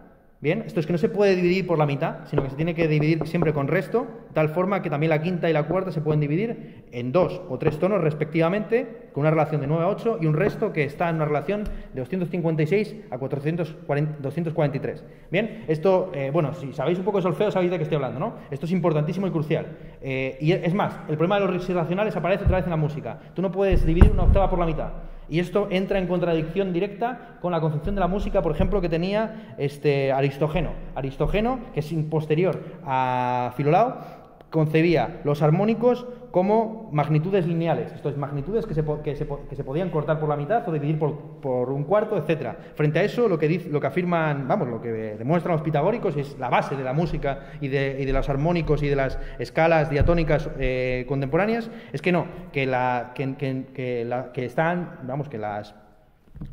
Speaker 1: Bien, esto es que no se puede dividir por la mitad, sino que se tiene que dividir siempre con resto, tal forma que también la quinta y la cuarta se pueden dividir en dos o tres tonos respectivamente, con una relación de 9 a 8 y un resto que está en una relación de 256 a 243. Bien, esto, eh, bueno, si sabéis un poco de solfeo sabéis de qué estoy hablando, ¿no? Esto es importantísimo y crucial. Eh, y es más, el problema de los irracionales aparece otra vez en la música. Tú no puedes dividir una octava por la mitad. Y esto entra en contradicción directa con la concepción de la música, por ejemplo, que tenía este Aristógeno. Aristógeno, que es posterior a Filolao, concebía los armónicos como magnitudes lineales, esto es, magnitudes que se, que se, que se podían cortar por la mitad o dividir por, por un cuarto, etc. Frente a eso, lo que, dice, lo que afirman, vamos, lo que demuestran los pitagóricos es la base de la música y de, y de los armónicos y de las escalas diatónicas eh, contemporáneas, es que no, que, la, que, que, que están, vamos, que las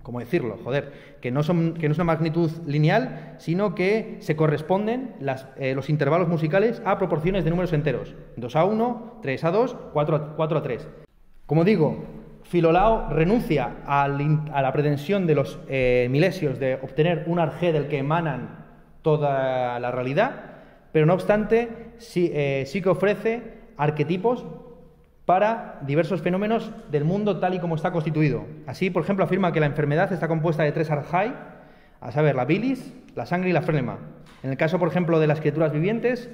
Speaker 1: ¿cómo decirlo? Joder, que no, son, que no es una magnitud lineal, sino que se corresponden eh, los intervalos musicales a proporciones de números enteros. 2 a 1, 3 a 2, 4 a, 4 a 3. Como digo, Filolao renuncia a la pretensión de los eh, milesios de obtener un arjé del que emanan toda la realidad, pero no obstante sí, eh, sí que ofrece arquetipos para diversos fenómenos del mundo tal y como está constituido. Así, por ejemplo, afirma que la enfermedad está compuesta de tres arjai, a saber, la bilis, la sangre y la flema. En el caso, por ejemplo, de las criaturas vivientes,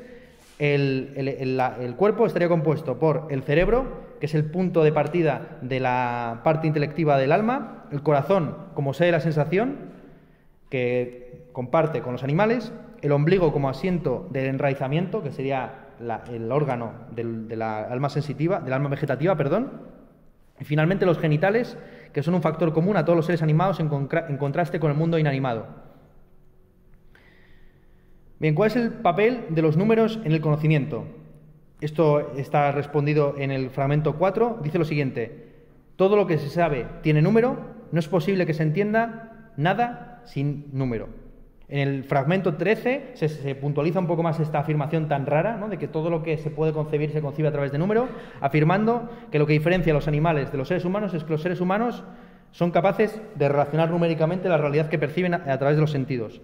Speaker 1: el, cuerpo estaría compuesto por el cerebro, que es el punto de partida de la parte intelectiva del alma, el corazón como sede de la sensación, que comparte con los animales, el ombligo como asiento del enraizamiento, que sería el órgano del, la alma sensitiva, del alma vegetativa, perdón. Y finalmente los genitales, que son un factor común a todos los seres animados en, contraste con el mundo inanimado. Bien, ¿cuál es el papel de los números en el conocimiento? Esto está respondido en el fragmento 4. Dice lo siguiente, todo lo que se sabe tiene número, no es posible que se entienda nada sin número. En el fragmento 13 se, puntualiza un poco más esta afirmación tan rara, ¿no? de que todo lo que se puede concebir se concibe a través de número, afirmando que lo que diferencia a los animales de los seres humanos es que los seres humanos son capaces de relacionar numéricamente la realidad que perciben a través de los sentidos.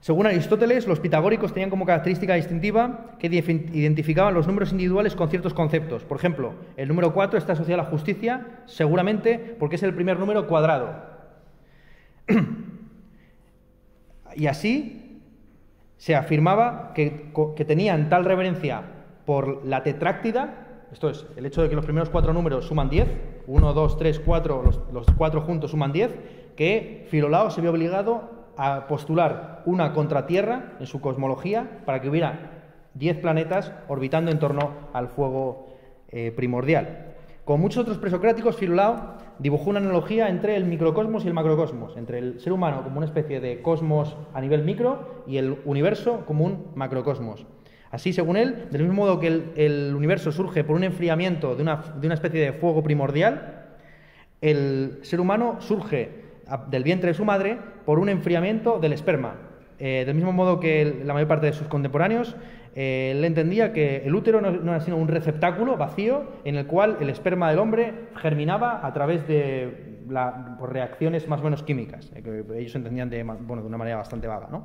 Speaker 1: Según Aristóteles, los pitagóricos tenían como característica distintiva que identificaban los números individuales con ciertos conceptos. Por ejemplo, el número 4 está asociado a la justicia, seguramente porque es el primer número cuadrado. *clears throat* y así se afirmaba que, tenían tal reverencia por la tetráctida, esto es, el hecho de que los primeros cuatro números suman 10, 1, 2, 3, 4, los, cuatro juntos suman 10, que Filolao se vio obligado a postular una contratierra en su cosmología para que hubiera 10 planetas orbitando en torno al fuego eh, primordial. Con muchos otros presocráticos, Filolao dibujó una analogía entre el microcosmos y el macrocosmos, entre el ser humano como una especie de cosmos a nivel micro y el universo como un macrocosmos. Así, según él, del mismo modo que el, universo surge por un enfriamiento de una, de una especie de fuego primordial, el ser humano surge del vientre de su madre por un enfriamiento del esperma. Eh, del mismo modo que la mayor parte de sus contemporáneos, eh, él entendía que el útero no, era sino un receptáculo vacío en el cual el esperma del hombre germinaba a través de reacciones más o menos químicas, eh, que ellos entendían de, bueno, de una manera bastante vaga. ¿no?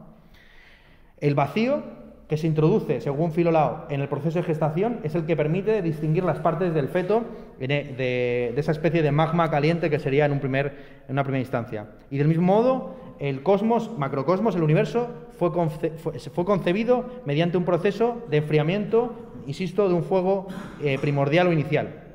Speaker 1: El vacío que se introduce, según Filolao, en el proceso de gestación es el que permite distinguir las partes del feto e, de, esa especie de magma caliente que sería en, un primer, en una primera instancia. Y del mismo modo, el cosmos, macrocosmos, el universo, fue, fue, concebido mediante un proceso de enfriamiento, insisto, de un fuego eh, primordial o inicial.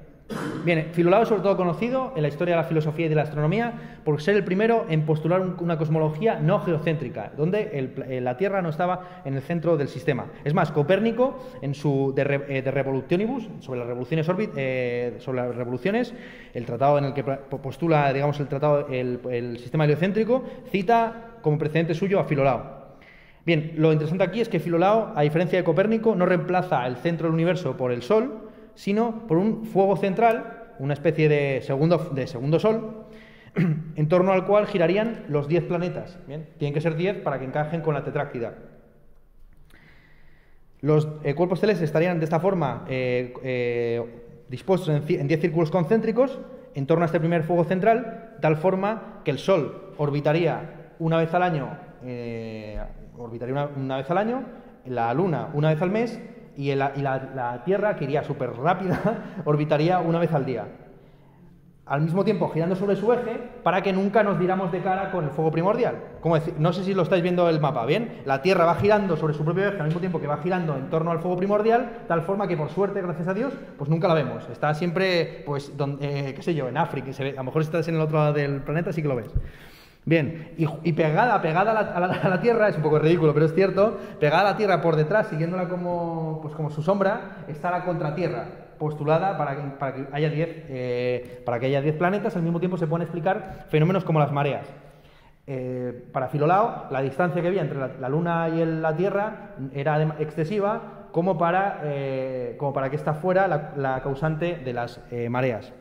Speaker 1: Bien, Filolao es sobre todo conocido en la historia de la filosofía y de la astronomía por ser el primero en postular una cosmología no geocéntrica, donde eh, la Tierra no estaba en el centro del sistema. Es más, Copérnico, en su De, eh, Revolutionibus, sobre las revoluciones, eh, sobre las revoluciones, el tratado en el que postula, digamos, el tratado, el, el sistema heliocéntrico, cita como precedente suyo a Filolao. Bien, lo interesante aquí es que Filolao, a diferencia de Copérnico, no reemplaza el centro del universo por el Sol, sino por un fuego central, una especie de segundo, sol, *clears throat* en torno al cual girarían los 10 planetas. ¿bien? Tienen que ser 10 para que encajen con la tetráctida. Los eh, cuerpos celestes estarían de esta forma eh, eh, dispuestos en 10 círculos concéntricos en torno a este primer fuego central, tal forma que el Sol orbitaría una vez al año, orbitaría una vez al año, la Luna una vez al mes y, la, Tierra, que iría súper rápida, *laughs* orbitaría una vez al día. Al mismo tiempo girando sobre su eje para que nunca nos diéramos de cara con el fuego primordial. Como decir, no sé si lo estáis viendo el mapa, ¿bien? La Tierra va girando sobre su propio eje al mismo tiempo que va girando en torno al fuego primordial, tal forma que por suerte, gracias a Dios, pues nunca la vemos. Está siempre, pues, donde, eh, qué sé yo, en África, se ve, a lo mejor estás en el otro lado del planeta, sí que lo ves. Bien, y, pegada, pegada a la, Tierra, es un poco ridículo, pero es cierto, pegada a la Tierra por detrás, siguiéndola como, pues como su sombra, está la contratierra, postulada para que, haya 10 eh, para que haya 10 planetas, al mismo tiempo se pueden explicar fenómenos como las mareas. Eh, para Filolao, la distancia que había entre la, Luna y la Tierra era excesiva como para, eh, como para que esta fuera la causante de las mareas.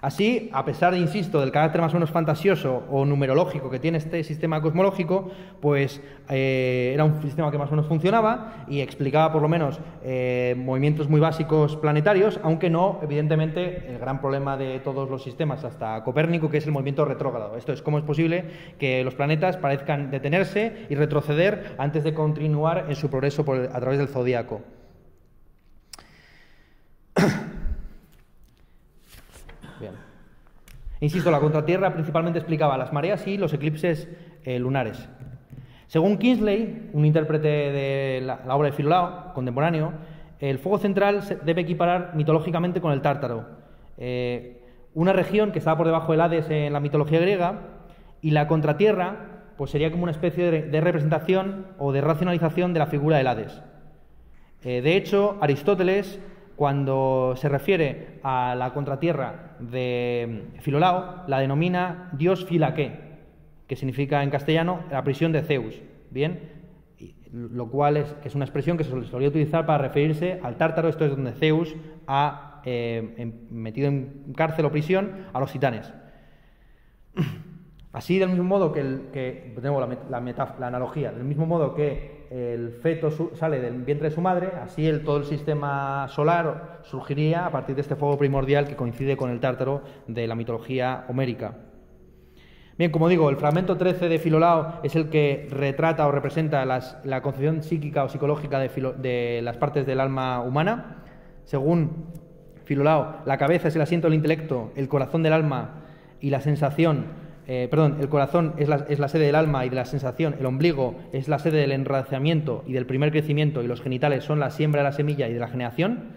Speaker 1: Así, a pesar, insisto, del carácter más o menos fantasioso o numerológico que tiene este sistema cosmológico, pues eh, era un sistema que más o menos funcionaba y explicaba por lo menos eh, movimientos muy básicos planetarios, aunque no, evidentemente, el gran problema de todos los sistemas, hasta Copérnico, que es el movimiento retrógrado. Esto es cómo es posible que los planetas parezcan detenerse y retroceder antes de continuar en su progreso a través del zodíaco. Insisto, la contratierra principalmente explicaba las mareas y los eclipses eh, lunares. Según Kingsley, un intérprete de la, obra de Filolao, contemporáneo, el fuego central debe equiparar mitológicamente con el tártaro, eh, una región que estaba por debajo del Hades en la mitología griega, y la contratierra pues sería como una especie de, representación o de racionalización de la figura del Hades. Eh, de hecho, Aristóteles cuando se refiere a la contratierra de Filolao, la denomina Dios Filaqué, que significa en castellano la prisión de Zeus. Bien, lo cual es, es una expresión que se solía utilizar para referirse al tártaro, esto es donde Zeus ha eh, metido en cárcel o prisión a los titanes. *clears throat* Así, del mismo modo que tenemos la, la, analogía, del mismo modo que el feto sale del vientre de su madre, así el, todo el sistema solar surgiría a partir de este fuego primordial que coincide con el tártaro de la mitología homérica. Bien, como digo, el fragmento 13 de Filolao es el que retrata o representa la concepción psíquica o psicológica de, de las partes del alma humana. Según Filolao, la cabeza es el asiento del intelecto, el corazón del alma y la sensación eh, perdón, el corazón es la, sede del alma y de la sensación, el ombligo es la sede del enraciamiento y del primer crecimiento y los genitales son la siembra de la semilla y de la generación.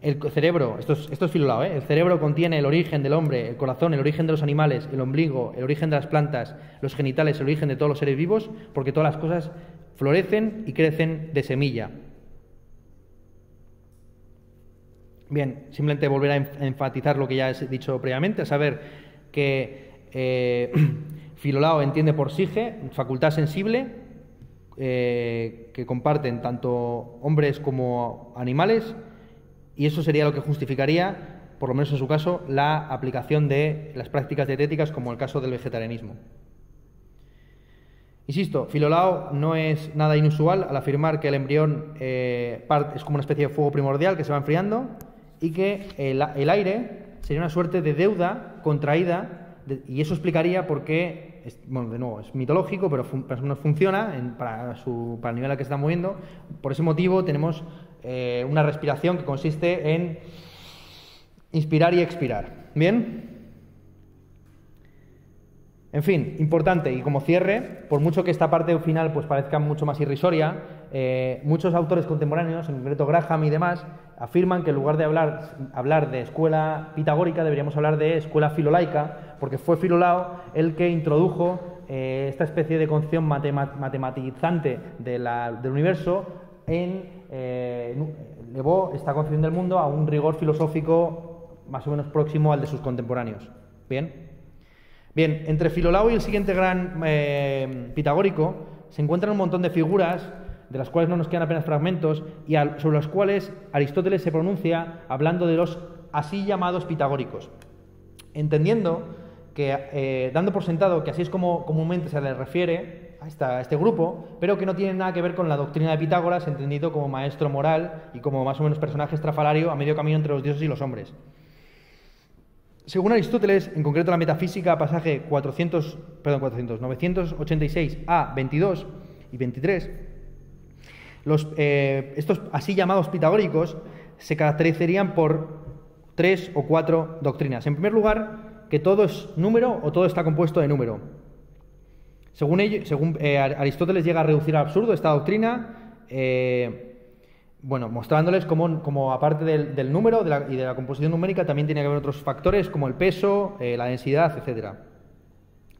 Speaker 1: El cerebro, esto es, esto filolado, ¿eh? el cerebro contiene el origen del hombre, el corazón, el origen de los animales, el ombligo, el origen de las plantas, los genitales, el origen de todos los seres vivos, porque todas las cosas florecen y crecen de semilla. Bien, simplemente volver a enfatizar lo que ya he dicho previamente, a saber que eh, *clears throat* Filolao entiende por sige, facultad sensible, eh, que comparten tanto hombres como animales, y eso sería lo que justificaría, por lo menos en su caso, la aplicación de las prácticas dietéticas, como el caso del vegetarianismo. Insisto, Filolao no es nada inusual al afirmar que el embrión eh, es como una especie de fuego primordial que se va enfriando y que el, el aire sería una suerte de deuda contraída y eso explicaría por qué, bueno, de nuevo, es mitológico, pero no funciona para, su, para el nivel al que se está moviendo. Por ese motivo tenemos eh, una respiración que consiste en inspirar y expirar. ¿Bien? En fin, importante, y como cierre, por mucho que esta parte final pues, parezca mucho más irrisoria, eh, muchos autores contemporáneos, en concreto Graham y demás, afirman que en lugar de hablar, hablar de escuela pitagórica, deberíamos hablar de escuela filolaica, porque fue Filolao el que introdujo eh, esta especie de concepción matematizante del universo en, eh, elevó esta concepción del mundo a un rigor filosófico más o menos próximo al de sus contemporáneos. Bien. Bien, entre Filolao y el siguiente gran eh, pitagórico se encuentran un montón de figuras de las cuales no nos quedan apenas fragmentos y sobre las cuales Aristóteles se pronuncia hablando de los así llamados pitagóricos, entendiendo que, eh, dando por sentado que así es como comúnmente se le refiere a, a, este grupo, pero que no tiene nada que ver con la doctrina de Pitágoras, entendido como maestro moral y como más o menos personaje estrafalario a medio camino entre los dioses y los hombres. Según Aristóteles, en concreto la metafísica, pasaje 400, perdón, 400, 986 a 22 y 23, los, eh, estos así llamados pitagóricos se caracterizarían por tres o cuatro doctrinas. En primer lugar, que todo es número o todo está compuesto de número. Según eh, Aristóteles llega a reducir al absurdo esta doctrina, eh, bueno, mostrándoles cómo, aparte del, número y de la composición numérica también tiene que haber otros factores como el peso, eh, la densidad, etc.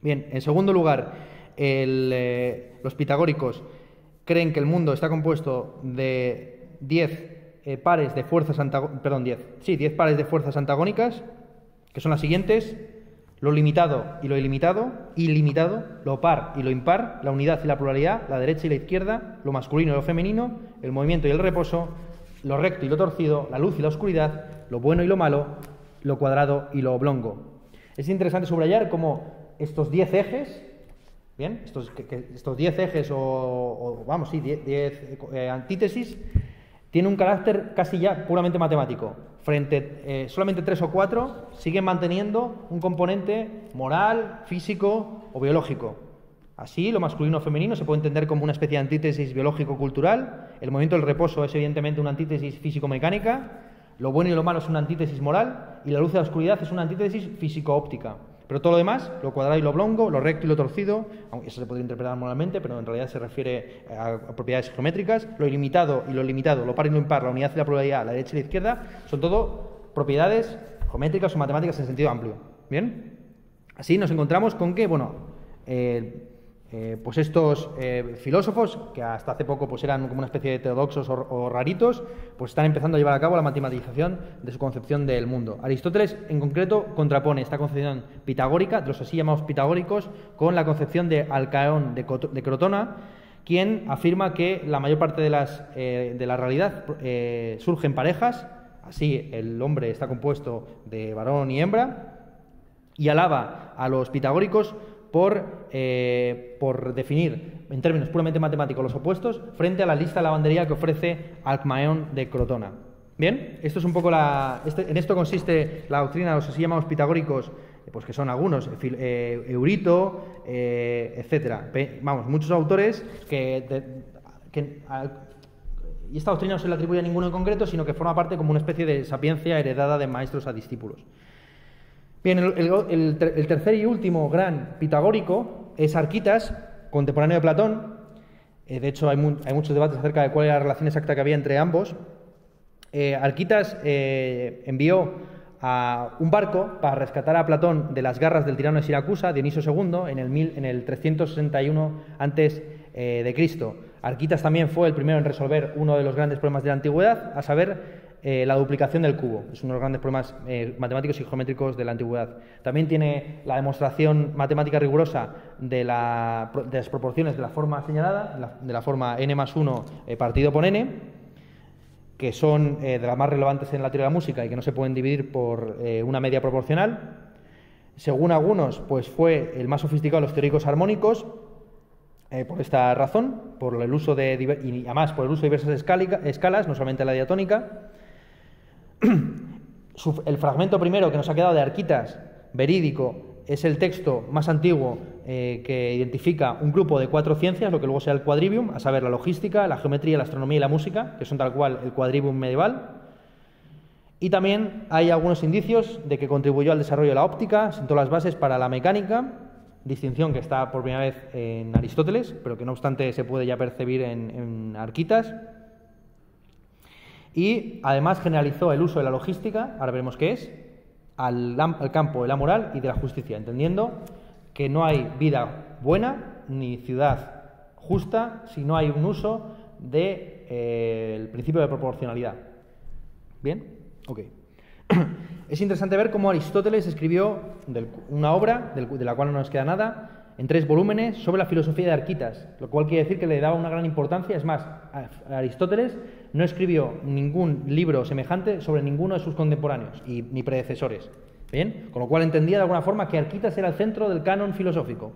Speaker 1: Bien, en segundo lugar, eh, los pitagóricos creen que el mundo está compuesto de 10 eh, pares de fuerzas perdón, 10, sí, 10 pares de fuerzas antagónicas, que son las siguientes: lo limitado y lo ilimitado, ilimitado, lo par y lo impar, la unidad y la pluralidad, la derecha y la izquierda, lo masculino y lo femenino, el movimiento y el reposo, lo recto y lo torcido, la luz y la oscuridad, lo bueno y lo malo, lo cuadrado y lo oblongo. Es interesante subrayar cómo estos diez ejes, bien, estos, estos diez ejes o, vamos, sí, diez, eh, antítesis, tienen un carácter casi ya puramente matemático frente eh, solamente tres o cuatro siguen manteniendo un componente moral, físico o biológico. Así, lo masculino o femenino se puede entender como una especie de antítesis biológico-cultural, el movimiento del reposo es evidentemente una antítesis físico-mecánica, lo bueno y lo malo es una antítesis moral, y la luz y la oscuridad es una antítesis físico-óptica. Pero todo lo demás, lo cuadrado y lo oblongo, lo recto y lo torcido, aunque eso se puede interpretar moralmente, pero en realidad se refiere a, propiedades geométricas, lo ilimitado y lo limitado, lo par y lo impar, la unidad y la pluralidad, la derecha y la izquierda, son todo propiedades geométricas o matemáticas en sentido amplio. ¿Bien? Así nos encontramos con que, bueno, eh, pues estos eh, filósofos, que hasta hace poco pues eran como una especie de heterodoxos o, raritos, pues están empezando a llevar a cabo la matematización de su concepción del mundo. Aristóteles, en concreto, contrapone esta concepción pitagórica, de los así llamados pitagóricos, con la concepción de Alcaón de, Crotona, quien afirma que la mayor parte de, las, eh, de la realidad surge en parejas, así el hombre está compuesto de varón y hembra, y alaba a los pitagóricos por, eh, por definir en términos puramente matemáticos los opuestos frente a la lista de lavandería que ofrece Alcmaeón de Crotona. Bien, esto es un poco la, este, en esto consiste la doctrina de los así llamados pitagóricos, pues que son algunos, eh, Eurito, eh, etcétera. Vamos, muchos autores que, y esta doctrina no se le atribuye a ninguno en concreto, sino que forma parte como una especie de sapiencia heredada de maestros a discípulos. Bien, el, tercer y último gran pitagórico es Arquitas, contemporáneo de Platón. Eh, de hecho, hay, muchos debates acerca de cuál era la relación exacta que había entre ambos. Eh, Arquitas eh, envió a un barco para rescatar a Platón de las garras del tirano de Siracusa, Dioniso II, en el, en el 361 antes de Cristo. Arquitas también fue el primero en resolver uno de los grandes problemas de la antigüedad, a saber eh, la duplicación del cubo. Es uno de los grandes problemas eh, matemáticos y geométricos de la antigüedad. También tiene la demostración matemática rigurosa de, las proporciones de la forma señalada, de la forma n más 1 eh, partido por n, que son de las más relevantes en la teoría de la música y que no se pueden dividir por una media proporcional. Según algunos, pues fue el más sofisticado de los teóricos armónicos, por esta razón, por el uso de y además por el uso de diversas escalas, no solamente la diatónica, *clears throat* el fragmento primero que nos ha quedado de Arquitas, verídico, es el texto más antiguo eh, que identifica un grupo de cuatro ciencias, lo que luego sea el quadrivium, a saber, la logística, la geometría, la astronomía y la música, que son tal cual el quadrivium medieval. Y también hay algunos indicios de que contribuyó al desarrollo de la óptica, sentó las bases para la mecánica, distinción que está por primera vez en Aristóteles, pero que no obstante se puede ya percibir en Arquitas y además generalizó el uso de la logística, ahora veremos qué es, al, campo de la moral y de la justicia, entendiendo que no hay vida buena ni ciudad justa si no hay un uso del de, eh, principio de proporcionalidad. ¿Bien? Ok. *clears throat* Es interesante ver cómo Aristóteles escribió una obra de la cual no nos queda nada, en tres volúmenes sobre la filosofía de Arquitas, lo cual quiere decir que le daba una gran importancia. Es más, Aristóteles no escribió ningún libro semejante sobre ninguno de sus contemporáneos y ni predecesores. ¿Bien? Con lo cual entendía de alguna forma que Arquitas era el centro del canon filosófico.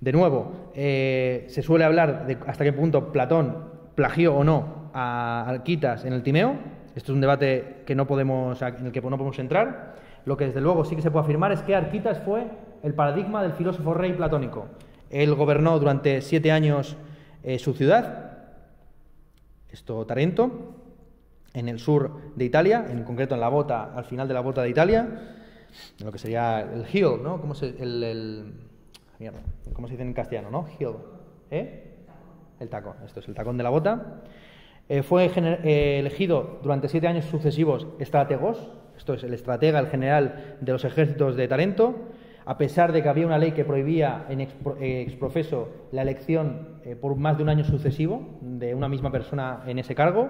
Speaker 1: De nuevo, eh, se suele hablar de hasta qué punto Platón plagió o no a Arquitas en el Timeo. Esto es un debate que no podemos, en el que no podemos entrar. Lo que desde luego sí que se puede afirmar es que Arquitas fue el paradigma del filósofo rey platónico. Él gobernó durante siete años eh, su ciudad, esto Tarento, en el sur de Italia, en concreto en la bota, al final de la bota de Italia, en lo que sería el hill, ¿no? ¿Cómo se, el, ¿cómo se dice en castellano, no? Hill, ¿eh? El tacón, esto es el tacón de la bota. Eh, fue eh, elegido durante siete años sucesivos estrategos, esto es el estratega, el general de los ejércitos de Tarento, a pesar de que había una ley que prohibía en eh, exprofeso la elección eh, por más de un año sucesivo de una misma persona en ese cargo,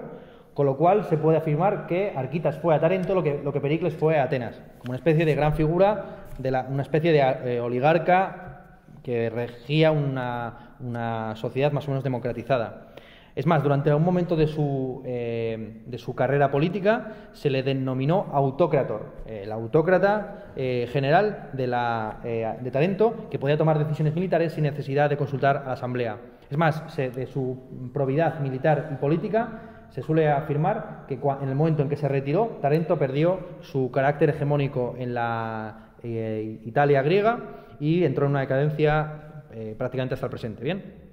Speaker 1: con lo cual se puede afirmar que Arquitas fue a Tarento lo que, Pericles fue a Atenas, como una especie de gran figura, una especie de eh, oligarca que regía una sociedad más o menos democratizada. Es más, durante un momento de su, eh, de su carrera política se le denominó autócrator, el autócrata eh, general de, la, eh, de talento que podía tomar decisiones militares sin necesidad de consultar a la Asamblea. Es más, de su probidad militar y política se suele afirmar que en el momento en que se retiró, Tarento perdió su carácter hegemónico en la Italia griega y entró en una decadencia prácticamente hasta el presente. Bien.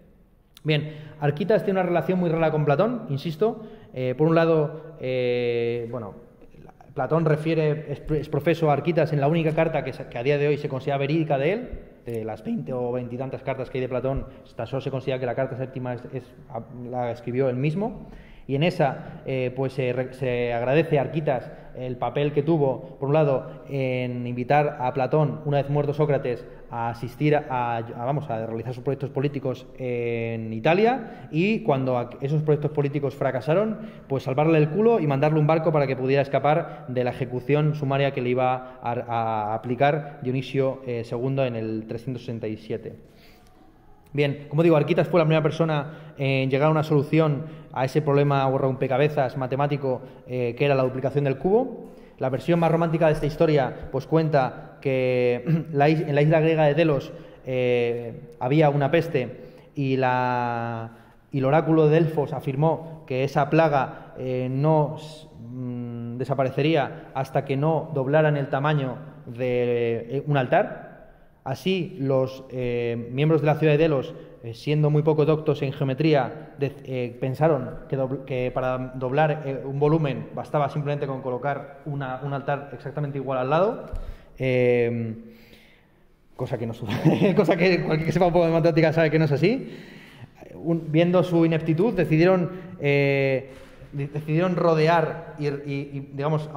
Speaker 1: Bien, Arquitas tiene una relación muy rara con Platón, insisto. Eh, por un lado, eh, bueno, Platón refiere, es, profeso a Arquitas en la única carta que, a día de hoy se considera verídica de él, de las 20 o 20 y tantas cartas que hay de Platón, solo se considera que la carta séptima es, la escribió él mismo. Y en esa, eh, pues se agradece a Arquitas el papel que tuvo, por un lado, en invitar a Platón, una vez muerto Sócrates, a asistir a, vamos, a realizar sus proyectos políticos en Italia y cuando esos proyectos políticos fracasaron, pues salvarle el culo y mandarle un barco para que pudiera escapar de la ejecución sumaria que le iba a, aplicar Dionisio II eh, en el 367. Bien, como digo, Arquitas fue la primera persona en llegar a una solución a ese problema o rompecabezas matemático eh, que era la duplicación del cubo. La versión más romántica de esta historia pues cuenta que *clears throat* en la isla griega de Delos eh, había una peste y, el oráculo de Delfos afirmó que esa plaga eh, no mm, desaparecería hasta que no doblaran el tamaño de un altar. Así, los eh, miembros de la ciudad de Delos, eh, siendo muy poco doctos en geometría, eh, pensaron que, para doblar un volumen bastaba simplemente con colocar un altar exactamente igual al lado. cosa que no *laughs* cosa que cualquier que sepa un poco de matemáticas sabe que no es así. viendo su ineptitud, decidieron decidieron rodear y, digamos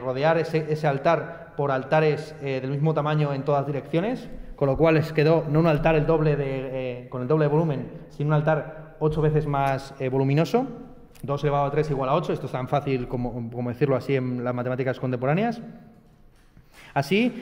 Speaker 1: rodear ese, altar por altares eh, del mismo tamaño en todas direcciones, con lo cual les quedó no un altar el doble de, eh, con el doble de volumen, sino un altar ocho veces más eh, voluminoso, 2 elevado a 3 igual a 8, esto es tan fácil como, decirlo así en las matemáticas contemporáneas. Así,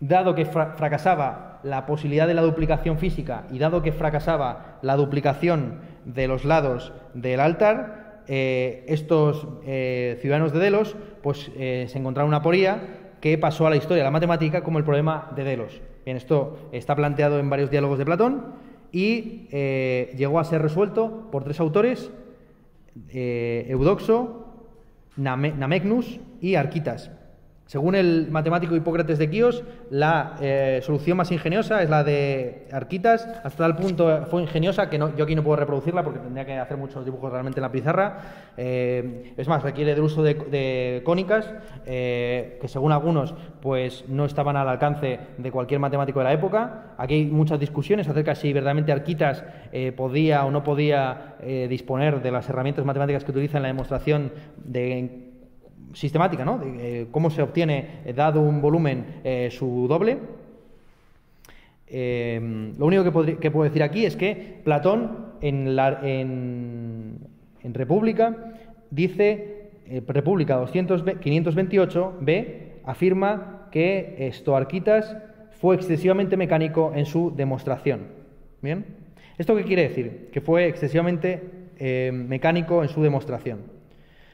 Speaker 1: dado que fracasaba la posibilidad de la duplicación física y dado que fracasaba la duplicación de los lados del altar, eh, estos eh, ciudadanos de Delos pues, eh, se encontraron una poría que pasó a la historia de la matemática como el problema de Delos. Bien, esto está planteado en varios diálogos de Platón y llegó a ser resuelto por tres autores, Eudoxo, Namegnus y Arquitas. Según el matemático Hipócrates de Quíos, la eh, solución más ingeniosa es la de Arquitas. Hasta tal punto fue ingeniosa que yo aquí no puedo reproducirla porque tendría que hacer muchos dibujos realmente en la pizarra. Eh, es más, requiere del uso de, cónicas, eh, que según algunos pues no estaban al alcance de cualquier matemático de la época. Aquí hay muchas discusiones acerca de si verdaderamente Arquitas podía o no podía disponer de las herramientas matemáticas que utiliza en la demostración de sistemática, ¿no? De, cómo se obtiene, eh, dado un volumen, eh, su doble. Eh, lo único que, puedo decir aquí es que Platón en, la, en, República dice, República 200, 528b, afirma que Stoarquitas fue excesivamente mecánico en su demostración. ¿Bien? ¿Esto qué quiere decir? Que fue excesivamente mecánico en su demostración.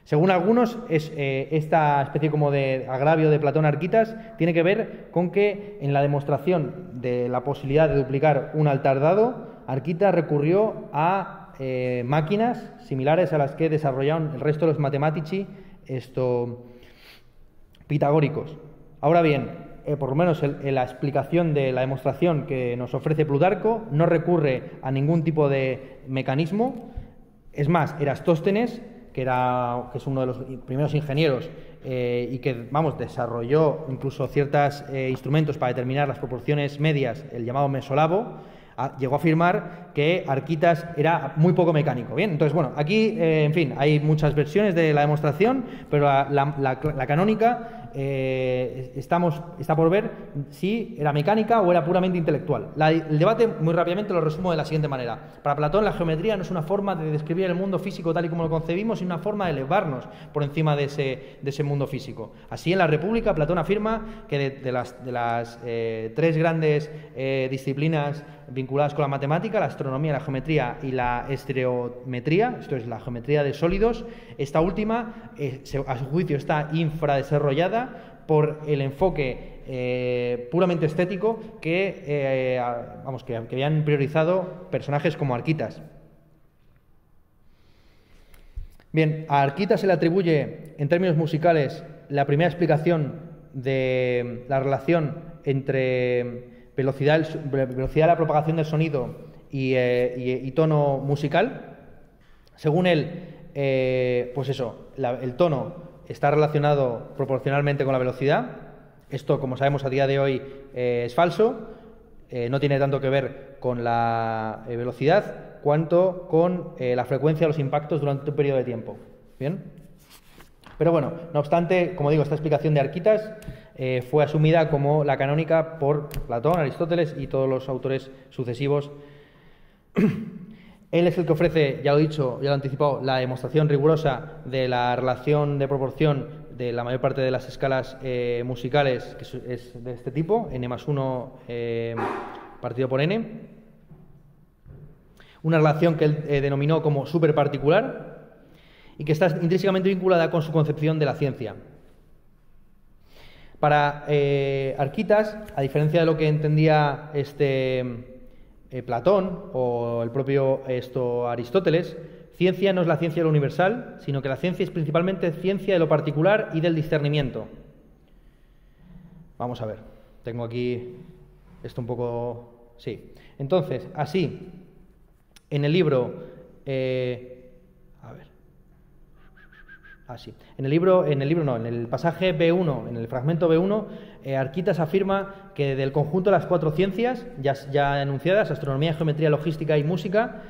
Speaker 1: Según algunos, eh, esta especie como de agravio de Platón Arquitas tiene que ver con que en la demostración de la posibilidad de duplicar un altar dado, Arquitas recurrió a eh, máquinas similares a las que desarrollaron el resto de los matematici esto, pitagóricos. Ahora bien, eh, por lo menos en la explicación de la demostración que nos ofrece Plutarco no recurre a ningún tipo de mecanismo. Es más, Erastóstenes que, era, que es uno de los primeros ingenieros eh, y que, vamos, desarrolló incluso ciertos eh, instrumentos para determinar las proporciones medias, el llamado mesolabo, llegó a afirmar que Arquitas era muy poco mecánico. Bien, entonces, bueno, aquí, eh, en fin, hay muchas versiones de la demostración, pero la canónica eh, estamos, está por ver si era mecánica o era puramente intelectual. el debate, muy rápidamente, lo resumo de la siguiente manera. Para Platón, la geometría no es una forma de describir el mundo físico tal y como lo concebimos, sino una forma de elevarnos por encima de ese, de ese mundo físico. Así, en la República, Platón afirma que de, las, de las eh, tres grandes eh, disciplinas vinculadas con la matemática, la astronomía, la geometría y la estereometría, esto es la geometría de sólidos, esta última, a su juicio, está infradesarrollada por el enfoque eh, puramente estético que, eh, vamos, que, habían priorizado personajes como Arquitas. Bien, a Arquitas se le atribuye, en términos musicales, la primera explicación de la relación entre velocidad, velocidad de la propagación del sonido y, eh, tono musical. Según él, pues eso, el tono está relacionado proporcionalmente con la velocidad. Esto, como sabemos a día de hoy, eh, es falso. eh, no tiene tanto que ver con la eh, velocidad cuanto con la frecuencia de los impactos durante un periodo de tiempo. ¿Bien? Pero bueno, no obstante, como digo, esta explicación de Arquitas fue asumida como la canónica por Platón, Aristóteles y todos los autores sucesivos. *clears throat* Él es el que ofrece, ya lo he dicho, ya lo he anticipado, la demostración rigurosa de la relación de proporción de la mayor parte de las escalas eh, musicales, que es de este tipo, n más 1 eh, partido por n. Una relación que él eh, denominó como superparticular y que está intrínsecamente vinculada con su concepción de la ciencia. Para Arquitas, a diferencia de lo que entendía este Platón o el propio esto, Aristóteles, Ciencia no es la ciencia de lo universal, sino que la ciencia es principalmente ciencia de lo particular y del discernimiento. Vamos a ver, tengo aquí esto un poco... Sí. Entonces, así, en el libro... Eh. Así. En el libro, en el libro no, en el pasaje B1, en el fragmento B1, eh, Arquitas afirma que del conjunto de las cuatro ciencias ya, ya enunciadas, astronomía, geometría, logística y música,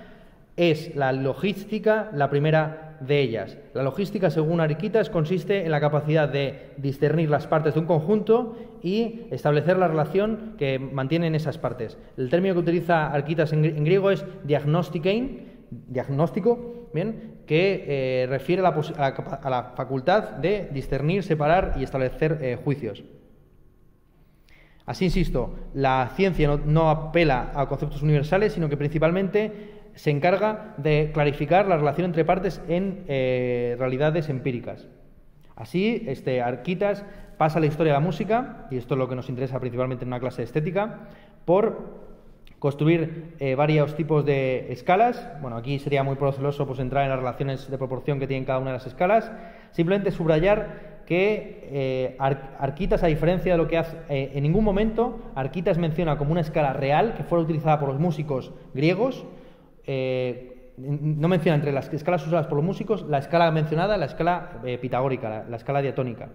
Speaker 1: es la logística la primera de ellas. La logística, según Ariquitas, consiste en la capacidad de discernir las partes de un conjunto y establecer la relación que mantienen esas partes. El término que utiliza Arquitas en, griego es diagnostikein, diagnóstico, ¿bien? que eh, refiere a la, facultad de discernir, separar y establecer eh, juicios. Así insisto, la ciencia no, apela a conceptos universales, sino que principalmente se encarga de clarificar la relación entre partes en eh, realidades empíricas. Así, este Arquitas pasa la historia de la música, y esto es lo que nos interesa principalmente en una clase de estética, por construir eh, varios tipos de escalas. Bueno, aquí sería muy proceloso pues, entrar en las relaciones de proporción que tienen cada una de las escalas. Simplemente subrayar que eh, Arquitas, a diferencia de lo que hace, en ningún momento Arquitas menciona como una escala real que fuera utilizada por los músicos griegos, eh, no menciona entre las escalas usadas por los músicos la escala mencionada, la escala eh, pitagórica, la, escala diatónica.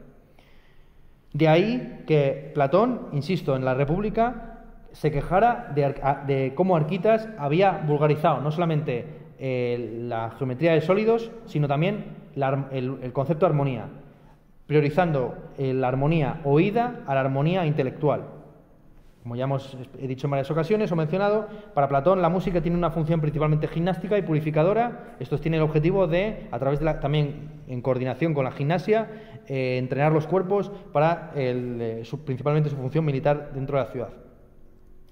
Speaker 1: De ahí que Platón, insisto, en la República se quejara de, cómo Arquitas había vulgarizado no solamente eh, la geometría de sólidos, sino también el, el, concepto de armonía, priorizando la armonía oída a la armonía intelectual. Como ya hemos he dicho en varias ocasiones o mencionado, para Platón la música tiene una función principalmente gimnástica y purificadora. Esto tiene el objetivo de, a través de la, también en coordinación con la gimnasia, eh, entrenar los cuerpos para eh, principalmente su función militar dentro de la ciudad.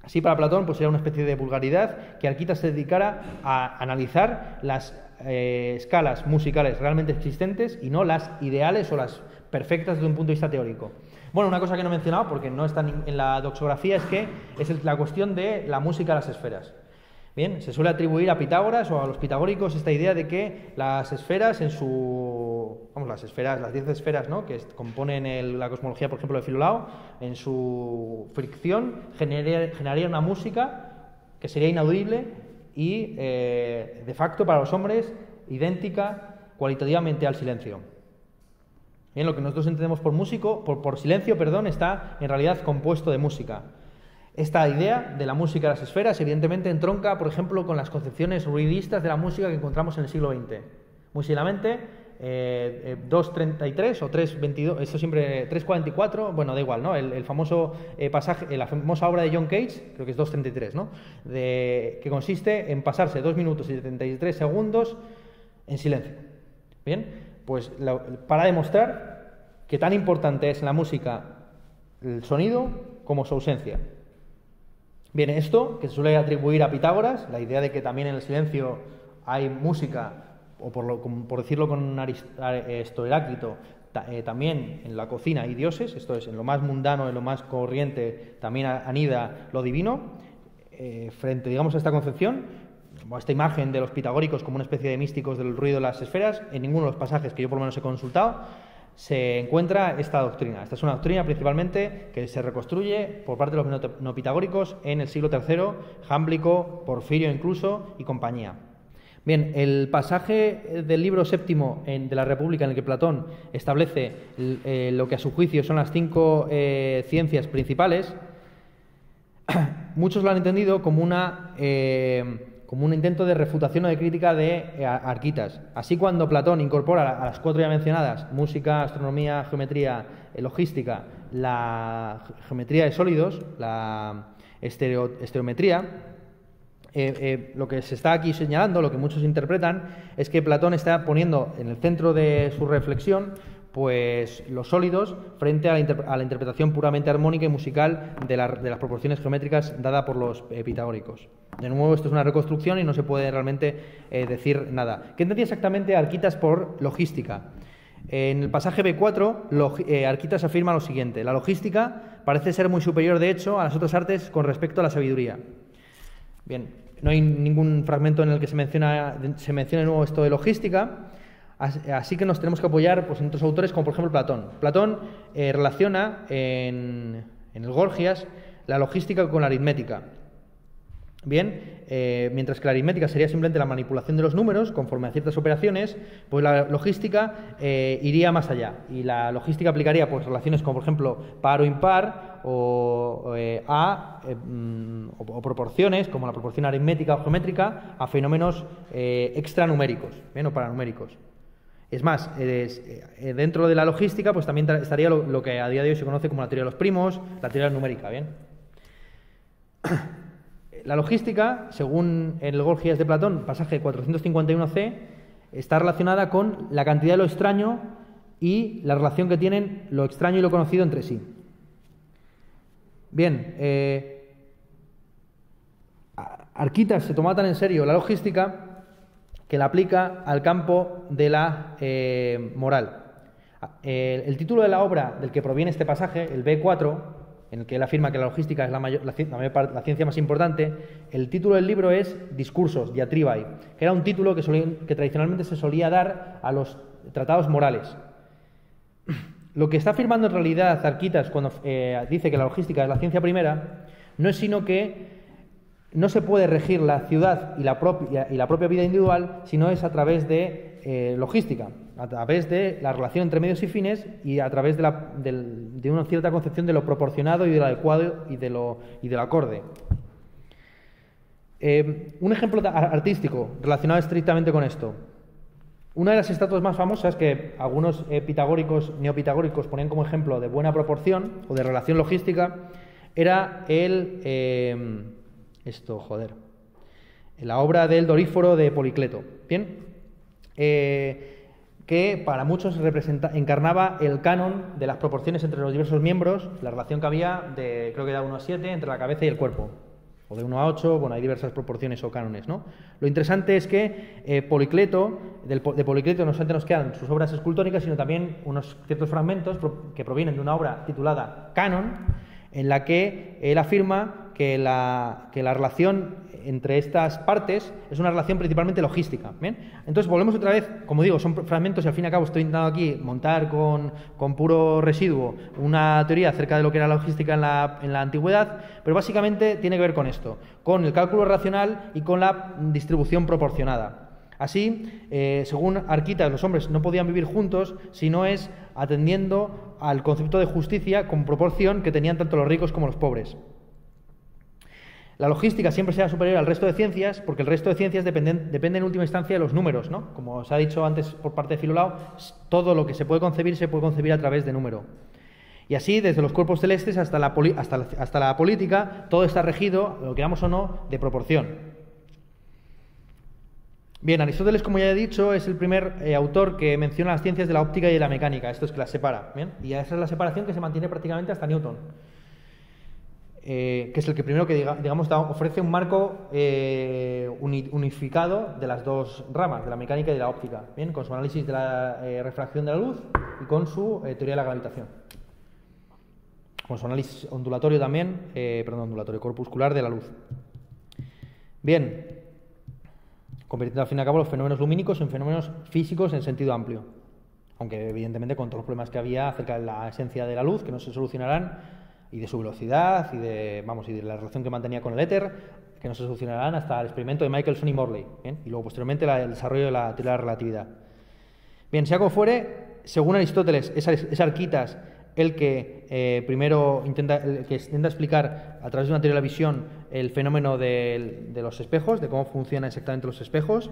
Speaker 1: Así para Platón pues era una especie de vulgaridad que Alquita se dedicara a analizar las eh, escalas musicales realmente existentes y no las ideales o las perfectas desde un punto de vista teórico. Bueno, una cosa que no he mencionado, porque no está en la doxografía, es que es la cuestión de la música de las esferas. Bien, se suele atribuir a Pitágoras o a los pitagóricos esta idea de que las esferas en su... Las esferas, las diez esferas ¿no? que componen la cosmología, por ejemplo, de Filolao, en su fricción generaría, una música que sería inaudible y, eh, de facto, para los hombres, idéntica cualitativamente al silencio. Bien, lo que nosotros entendemos por músico, por, silencio, perdón, está en realidad compuesto de música. Esta idea de la música de las esferas, evidentemente, entronca, por ejemplo, con las concepciones ruidistas de la música que encontramos en el siglo XX. Muy eh, 2.33 eh, o 3.22, esto siempre 3.44, bueno, da igual, ¿no? El, famoso eh, pasaje, la famosa obra de John Cage, creo que es 2.33, ¿no? De, que consiste en pasarse 2 minutos y 73 segundos en silencio. Bien, pues para demostrar que tan importante es en la música el sonido como su ausencia. Bien, esto que se suele atribuir a Pitágoras, la idea de que también en el silencio hay música, o por, decirlo con esto Heráclito, eh, también en la cocina hay dioses, esto es, en lo más mundano, en lo más corriente, también anida lo divino. Eh, frente, digamos, a esta concepción, esta imagen de los pitagóricos como una especie de místicos del ruido de las esferas, en ninguno de los pasajes que yo por lo menos he consultado se encuentra esta doctrina. Esta es una doctrina principalmente que se reconstruye por parte de los no pitagóricos en el siglo III, Jámblico, Porfirio incluso y compañía. Bien, el pasaje del libro séptimo de la República en el que Platón establece eh, lo que a su juicio son las cinco eh, ciencias principales, *clears throat* muchos lo han entendido como una eh, como un intento de refutación o de crítica de Arquitas. Así cuando Platón incorpora a las cuatro ya mencionadas, música, astronomía, geometría, logística, la geometría de sólidos, la estereometría, lo que se está aquí señalando, lo que muchos interpretan, es que Platón está poniendo en el centro de su reflexión pues los sólidos frente a la, interpretación puramente armónica y musical de, las proporciones geométricas dada por los eh, pitagóricos. De nuevo, esto es una reconstrucción y no se puede realmente eh, decir nada. ¿Qué entendía exactamente Arquitas por logística? En el pasaje B4, eh, Arquitas afirma lo siguiente: la logística parece ser muy superior, de hecho, a las otras artes con respecto a la sabiduría. Bien, no hay ningún fragmento en el que se menciona, se mencione de nuevo esto de logística. Así que nos tenemos que apoyar pues, en otros autores como por ejemplo Platón. Platón eh, relaciona en, el Gorgias la logística con la aritmética. Bien, eh, mientras que la aritmética sería simplemente la manipulación de los números conforme a ciertas operaciones, pues la logística eh, iría más allá. Y la logística aplicaría pues, relaciones como por ejemplo par o impar o, a, mm, o, proporciones como la proporción aritmética o geométrica a fenómenos extranuméricos bien, o paranuméricos. Es más, eh, dentro de la logística, pues también estaría lo, que a día de hoy se conoce como la teoría de los primos, la teoría numérica, ¿bien? La logística, según el Gorgias de Platón, pasaje 451c, está relacionada con la cantidad de lo extraño y la relación que tienen lo extraño y lo conocido entre sí. Bien, eh, Arquitas se toma tan en serio la logística que la aplica al campo de la eh, moral. El, título de la obra del que proviene este pasaje, el B4, en el que él afirma que la logística es la, mayor, la, ciencia más importante, el título del libro es Discursos, Diatribae, que era un título que, que tradicionalmente se solía dar a los tratados morales. Lo que está afirmando en realidad Zarquitas cuando eh, dice que la logística es la ciencia primera, no es sino que no se puede regir la ciudad y la propia, y la propia vida individual si no es a través de eh, logística, a través de la relación entre medios y fines y a través de, de, una cierta concepción de lo proporcionado y de lo adecuado y de lo, y del acorde. Eh, un ejemplo artístico relacionado estrictamente con esto. Una de las estatuas más famosas que algunos eh, pitagóricos, neopitagóricos ponían como ejemplo de buena proporción o de relación logística era el esto, joder. La obra del Doríforo de Policleto. Bien. Eh, que para muchos encarnaba el canon de las proporciones entre los diversos miembros, la relación que había de, creo que era 1 a 7, entre la cabeza y el cuerpo. O de 1 a 8, bueno, hay diversas proporciones o cánones, ¿no? Lo interesante es que eh, Policleto, de Policleto no solamente nos quedan sus obras escultóricas, sino también unos ciertos fragmentos que provienen de una obra titulada Canon, en la que él afirma que la, que la relación entre estas partes es una relación principalmente logística. Entonces volvemos otra vez, como digo, son fragmentos y al fin y al cabo estoy intentando aquí montar con, con puro residuo una teoría acerca de lo que era la logística en la, en la antigüedad, pero básicamente tiene que ver con esto, con el cálculo racional y con la distribución proporcionada. Así, eh, según Arquitas, los hombres no podían vivir juntos si no es atendiendo al concepto de justicia con proporción que tenían tanto los ricos como los pobres. La logística siempre será superior al resto de ciencias porque el resto de ciencias dependen, depende en última instancia de los números, ¿no? Como os ha dicho antes por parte de Filolao, todo lo que se puede concebir se puede concebir a través de número. Y así, desde los cuerpos celestes hasta la, política, todo está regido, lo que queramos o no, de proporción. Bien, Aristóteles, como ya he dicho, es el primer eh, autor que menciona las ciencias de la óptica y de la mecánica, esto es que las separa. ¿bien? Y esa es la separación que se mantiene prácticamente hasta Newton. Eh, que es el que primero que digamos ofrece un marco eh, unificado de las dos ramas, de la mecánica y de la óptica, bien, con su análisis de la eh, refracción de la luz y con su teoría de la gravitación. Con su análisis ondulatorio también, perdón, ondulatorio corpuscular de la luz. Bien, convirtiendo al fin y al cabo los fenómenos lumínicos en fenómenos físicos en sentido amplio. Aunque evidentemente con todos los problemas que había acerca de la esencia de la luz, que no se solucionarán y de su velocidad y de, vamos, y de la relación que mantenía con el éter, que no se solucionarán hasta el experimento de Michelson y Morley, y luego posteriormente el desarrollo de la teoría de la relatividad. Bien, sea como fuere, según Aristóteles, es, Arquitas el que eh, primero intenta, que intenta explicar a través de una teoría de la visión el fenómeno de, los espejos, de cómo funcionan exactamente los espejos.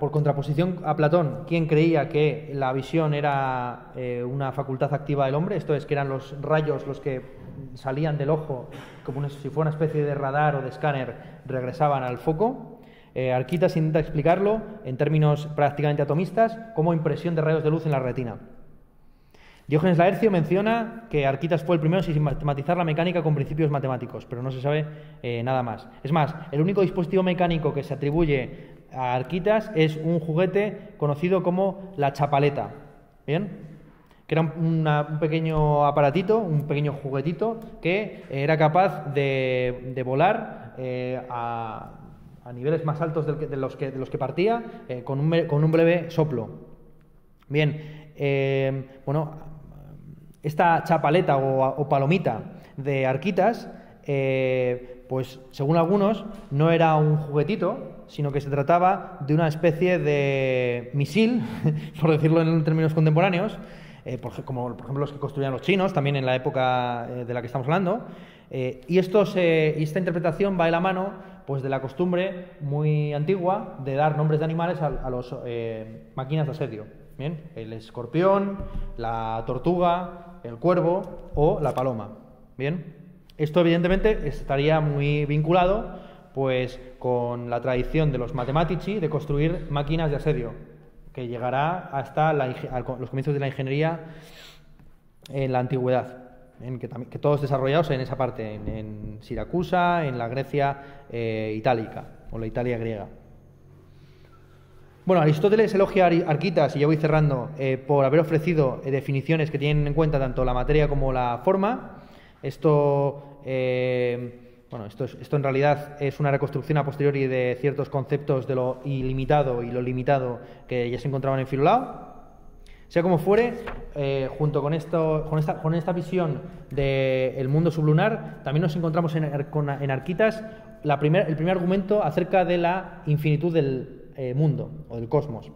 Speaker 1: Por contraposición a Platón, quien creía que la visión era eh, una facultad activa del hombre, esto es, que eran los rayos los que salían del ojo, como si fuera una especie de radar o de escáner, regresaban al foco. Eh, Arquitas intenta explicarlo en términos prácticamente atomistas como impresión de rayos de luz en la retina. Diógenes Laercio menciona que Arquitas fue el primero en sistematizar la mecánica con principios matemáticos, pero no se sabe eh, nada más. Es más, el único dispositivo mecánico que se atribuye a Arquitas es un juguete conocido como la chapaleta. ¿Bien? Que era un, pequeño aparatito, un pequeño juguetito que era capaz de, volar eh, a, a niveles más altos de los que, de los que partía, eh, con, un, con, un, breve soplo. Bien, eh, bueno, esta chapaleta o, palomita de Arquitas, pues según algunos, no era un juguetito, sino que se trataba de una especie de misil, *laughs* por decirlo en términos contemporáneos, como por ejemplo los que construían los chinos, también en la época de la que estamos hablando. y, esto y esta interpretación va de la mano pues de la costumbre muy antigua de dar nombres de animales a, las eh, máquinas de asedio. Bien, el escorpión, la tortuga, el cuervo o la paloma. Bien, esto evidentemente estaría muy vinculado pues con la tradición de los matematici de construir máquinas de asedio, que llegará hasta los comienzos de la ingeniería en la antigüedad que, todos desarrollados en esa parte, en, Siracusa, en la Grecia eh, itálica o la Italia griega. Bueno, Aristóteles elogia a Arquitas, y ya voy cerrando, eh, por haber ofrecido eh, definiciones que tienen en cuenta tanto la materia como la forma. Esto, bueno, esto, esto en realidad es una reconstrucción a posteriori de ciertos conceptos de lo ilimitado y lo limitado que ya se encontraban en Filolao. Sea como fuere, eh, junto con, esto, con, esta, con esta visión del mundo sublunar, también nos encontramos en, en Arquitas la primer, el primer argumento acerca de la infinitud del eh, mundo o del cosmos.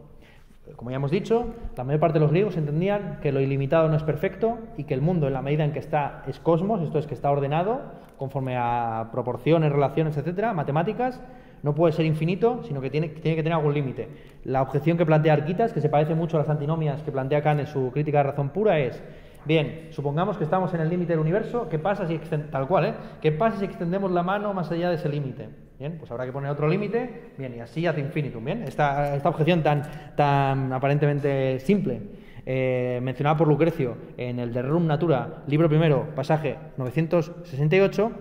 Speaker 1: Como ya hemos dicho, la mayor parte de los griegos entendían que lo ilimitado no es perfecto y que el mundo, en la medida en que está, es cosmos, esto es que está ordenado conforme a proporciones, relaciones, etcétera, matemáticas, no puede ser infinito, sino que tiene, que tener algún límite. La objeción que plantea Arquitas, que se parece mucho a las antinomias que plantea Kant en su crítica de razón pura, es, bien, supongamos que estamos en el límite del universo, ¿qué pasa si tal cual, ¿eh? ¿Qué pasa si extendemos la mano más allá de ese límite? Bien, pues habrá que poner otro límite, bien, y así hace infinitum, bien. Esta, esta objeción tan, tan aparentemente simple, eh, mencionada por Lucrecio en el De Rerum Natura, libro primero, pasaje 968,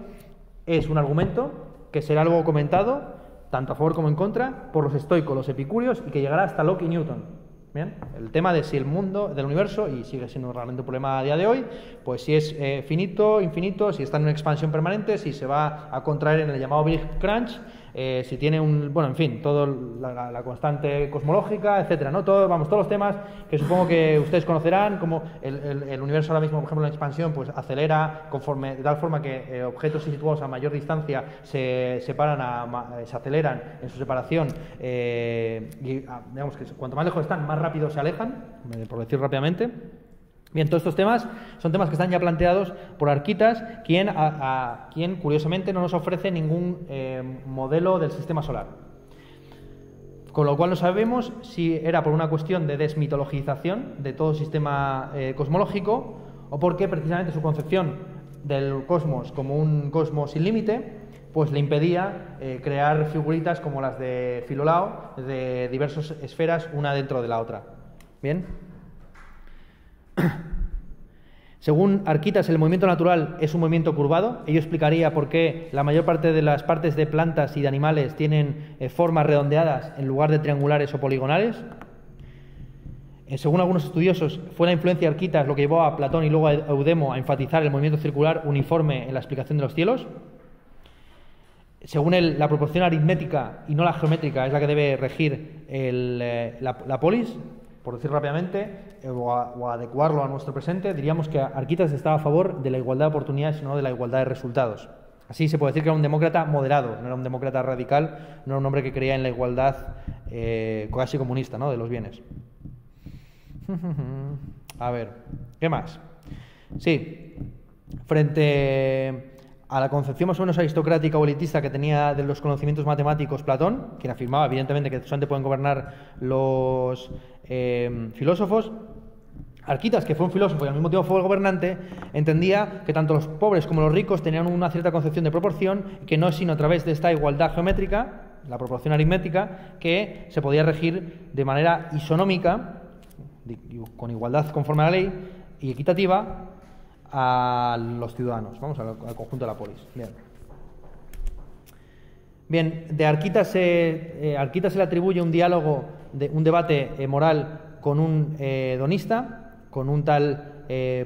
Speaker 1: es un argumento que será algo comentado tanto a favor como en contra, por los estoicos, los epicúreos, y que llegará hasta Locke y Newton. Bien, el tema de si el mundo del universo, y sigue siendo realmente un problema a día de hoy, pues si es eh, finito, infinito, si está en una expansión permanente, si se va a contraer en el llamado Big Crunch, eh, si tiene un, bueno, en fin, todo la, constante cosmológica, etcétera, ¿no? Todo, vamos, todos los temas que supongo que ustedes conocerán, como el, universo ahora mismo, por ejemplo, en expansión, pues acelera conforme, de tal forma que eh, objetos situados a mayor distancia se separan, a, se aceleran en su separación, eh, y ah, digamos que cuanto más lejos están, más rápido se alejan, por decir rápidamente. Bien, todos estos temas son temas que están ya planteados por Arquitas, quien, a, quien curiosamente no nos ofrece ningún eh, modelo del sistema solar. Con lo cual no sabemos si era por una cuestión de desmitologización de todo sistema eh, cosmológico o porque precisamente su concepción del cosmos como un cosmos sin límite pues le impedía eh, crear figuritas como las de Filolao de diversas esferas una dentro de la otra. Bien. *clears throat* Según Arquitas, el movimiento natural es un movimiento curvado. Ello explicaría por qué la mayor parte de las partes de plantas y de animales tienen eh, formas redondeadas en lugar de triangulares o poligonales. Eh, según algunos estudiosos, fue la influencia de Arquitas lo que llevó a Platón y luego a Eudemo a enfatizar el movimiento circular uniforme en la explicación de los cielos. Según él, la proporción aritmética y no la geométrica es la que debe regir eh, la polis, por decir rápidamente, eh, o, adecuarlo a nuestro presente, diríamos que Arquitas estaba a favor de la igualdad de oportunidades no de la igualdad de resultados. Así se puede decir que era un demócrata moderado, no era un demócrata radical, no era un hombre que creía en la igualdad eh, casi comunista ¿no? de los bienes. *laughs* A ver, ¿qué más? Sí, frente a la concepción más o menos aristocrática o elitista que tenía de los conocimientos matemáticos Platón, quien afirmaba evidentemente que solamente pueden gobernar los eh, filósofos, Arquitas, que fue un filósofo y al mismo tiempo fue el gobernante, entendía que tanto los pobres como los ricos tenían una cierta concepción de proporción, que no es sino a través de esta igualdad geométrica, la proporción aritmética, que se podía regir de manera isonómica, con igualdad conforme a la ley, y equitativa a los ciudadanos, vamos al, conjunto de la polis. Bien. Bien, de Arquitas se, eh, se le atribuye un diálogo, de, un debate eh, moral con un eh, donista, con un tal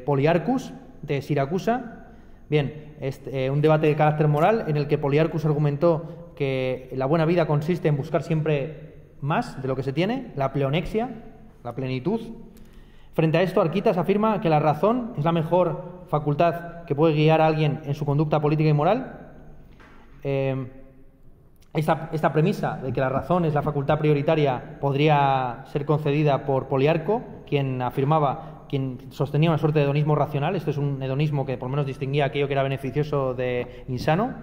Speaker 1: Poliarcus de Siracusa. Bien, este, un debate de carácter moral en el que Poliarcus argumentó que la buena vida consiste en buscar siempre más de lo que se tiene, la pleonexia, la plenitud. Frente a esto, Arquitas afirma que la razón es la mejor facultad que puede guiar a alguien en su conducta política y moral. Eh, esta, premisa de que la razón es la facultad prioritaria podría ser concedida por Poliarco, quien afirmaba, quien sostenía una suerte de hedonismo racional. Esto es un hedonismo que por lo menos distinguía aquello que era beneficioso de insano.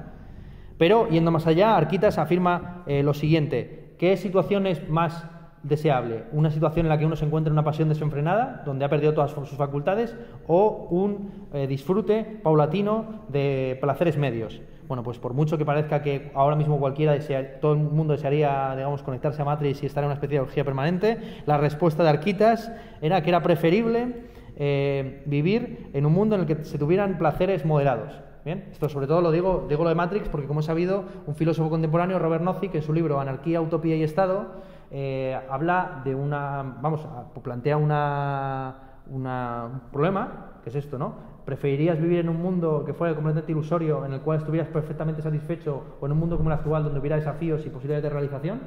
Speaker 1: Pero, yendo más allá, Arquitas afirma eh, lo siguiente: ¿qué situaciones más deseable, una situación en la que uno se encuentra en una pasión desenfrenada, donde ha perdido todas sus facultades, o un eh, disfrute paulatino de placeres medios. Bueno, pues por mucho que parezca que ahora mismo cualquiera desea, todo el mundo desearía, digamos, conectarse a Matrix y estar en una especie de orgía permanente, la respuesta de Arquitas era que era preferible eh, vivir en un mundo en el que se tuvieran placeres moderados. Bien, esto sobre todo lo digo, digo lo de Matrix porque como he sabido, un filósofo contemporáneo, Robert Nozick, en su libro Anarquía, Utopía y Estado, eh, habla de una, vamos, plantea una, un problema, que es esto, ¿no? ¿Preferirías vivir en un mundo que fuera completamente ilusorio, en el cual estuvieras perfectamente satisfecho, o en un mundo como el actual, donde hubiera desafíos y posibilidades de realización?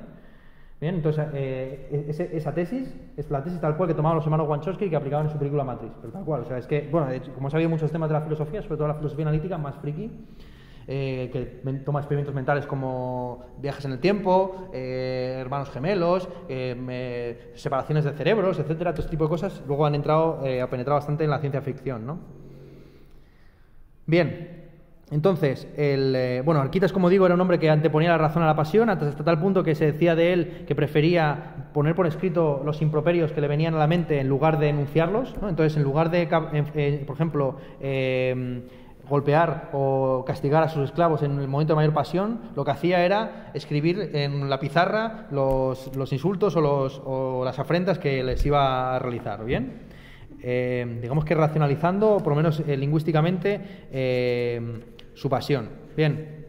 Speaker 1: Bien, entonces eh, esa tesis es la tesis tal cual que tomaban los hermanos Wanchowski y que aplicaban en su película Matrix, pero tal cual, o sea, es que, bueno, como he sabido muchos temas de la filosofía, sobre todo la filosofía analítica, más friki, eh, que toma experimentos mentales como viajes en el tiempo, eh, hermanos gemelos, eh, separaciones de cerebros, etcétera, todo este tipo de cosas, luego han entrado, ha penetrado bastante en la ciencia ficción, ¿no? Bien, entonces, el, bueno, Arquitas, como digo, era un hombre que anteponía la razón a la pasión, hasta tal punto que se decía de él que prefería poner por escrito los improperios que le venían a la mente en lugar de enunciarlos. Entonces, en lugar de, por ejemplo, golpear o castigar a sus esclavos en el momento de mayor pasión, lo que hacía era escribir en la pizarra los, insultos o, los, o, las afrentas que les iba a realizar. ¿Bien? Eh, digamos que racionalizando, por lo menos eh, lingüísticamente, eh, su pasión. Bien,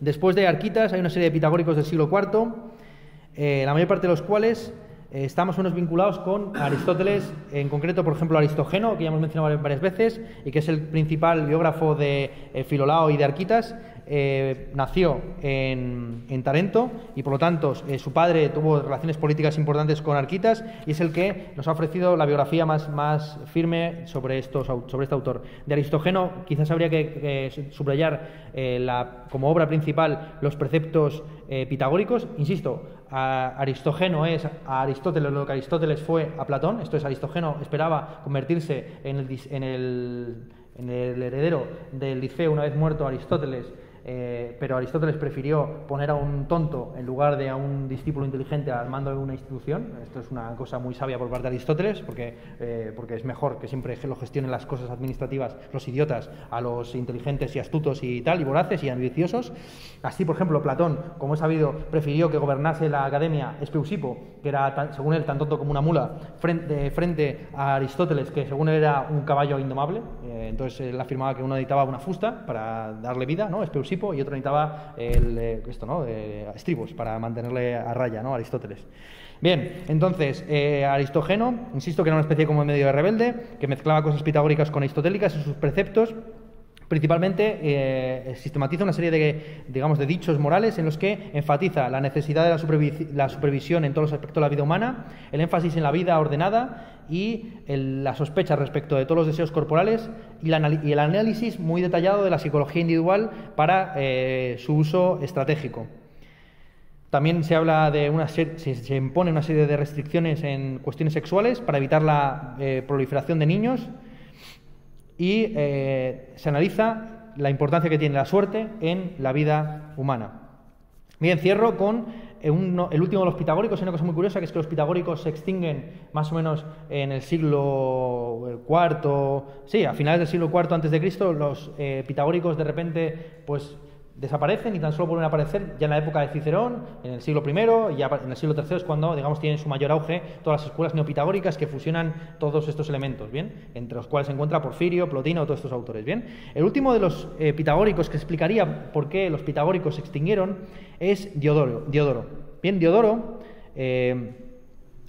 Speaker 1: después de Arquitas hay una serie de pitagóricos del siglo IV, la mayor parte de los cuales estamos unos vinculados con Aristóteles, en concreto, por ejemplo, Aristógeno, que ya hemos mencionado varias veces, y que es el principal biógrafo de eh, Filolao y de Arquitas, eh, nació en, Tarento y por lo tanto eh, su padre tuvo relaciones políticas importantes con Arquitas y es el que nos ha ofrecido la biografía más, más firme sobre, estos, sobre este autor. De Aristógeno quizás habría que subrayar eh, la, como obra principal los preceptos pitagóricos. Insisto, Aristógeno es a Aristóteles lo que Aristóteles fue a Platón, esto es Aristógeno esperaba convertirse en el, en el, en el heredero del Liceo una vez muerto Aristóteles eh, pero Aristóteles prefirió poner a un tonto en lugar de a un discípulo inteligente al mando de una institución. Esto es una cosa muy sabia por parte de Aristóteles, porque, eh, porque es mejor que siempre lo gestionen las cosas administrativas los idiotas a los inteligentes y astutos y tal, y voraces y ambiciosos. Así, por ejemplo, Platón, como he sabido, prefirió que gobernase la academia Espeusipo, que era, según él, tan tonto como una mula, frente, frente a Aristóteles, que según él era un caballo indomable. Eh, entonces él afirmaba que uno necesitaba una fusta para darle vida, ¿no? Espeusipo y otro necesitaba el, eh, esto, ¿no? estribos para mantenerle a raya, ¿no? Aristóteles. Bien, entonces, eh, Aristógeno, insisto que era una especie como medio de rebelde, que mezclaba cosas pitagóricas con aristotélicas en sus preceptos, Principalmente eh, sistematiza una serie de, digamos, de dichos morales en los que enfatiza la necesidad de la, supervisión en todos los aspectos de la vida humana, el énfasis en la vida ordenada y la sospecha respecto de todos los deseos corporales y, el análisis muy detallado de la psicología individual para eh, su uso estratégico. También se habla de una se, se, impone una serie de restricciones en cuestiones sexuales para evitar la eh, proliferación de niños y eh, se analiza la importancia que tiene la suerte en la vida humana. Bien, cierro con el último de los pitagóricos. Hay una cosa muy curiosa que es que los pitagóricos se extinguen más o menos en el siglo IV, sí, a finales del siglo IV antes de Cristo. Los eh, pitagóricos de repente, pues desaparecen y tan solo vuelven a aparecer ya en la época de Cicerón, en el siglo I, y ya en el siglo III es cuando, digamos, tienen su mayor auge todas las escuelas neopitagóricas que fusionan todos estos elementos, ¿bien? Entre los cuales se encuentra Porfirio, Plotino, todos estos autores, ¿bien? El último de los eh, pitagóricos que explicaría por qué los pitagóricos se extinguieron es Diodoro. Diodoro. Bien, Diodoro, eh,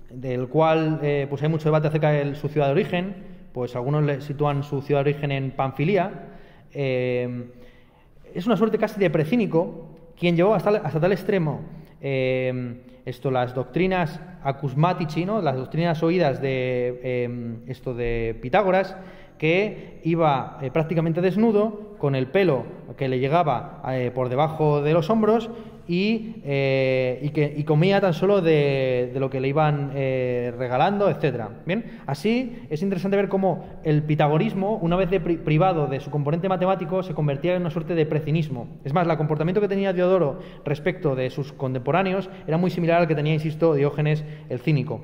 Speaker 1: del cual eh, pues hay mucho debate acerca de su ciudad de origen, pues algunos le sitúan su ciudad de origen en Panfilia, es una suerte casi de precínico quien llevó hasta, tal extremo eh, esto, las doctrinas acusmatici, ¿no? las doctrinas oídas de eh, esto de Pitágoras, que iba eh, prácticamente desnudo, con el pelo que le llegaba por debajo de los hombros y, eh, y, que, comía tan solo de, lo que le iban eh, regalando, etcétera. Bien, así es interesante ver cómo el pitagorismo, una vez privado de su componente matemático, se convertía en una suerte de precinismo. Es más, el comportamiento que tenía Diodoro respecto de sus contemporáneos era muy similar al que tenía, insisto, Diógenes el cínico.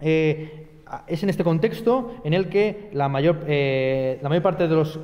Speaker 1: Eh, es en este contexto en el que la mayor, parte de los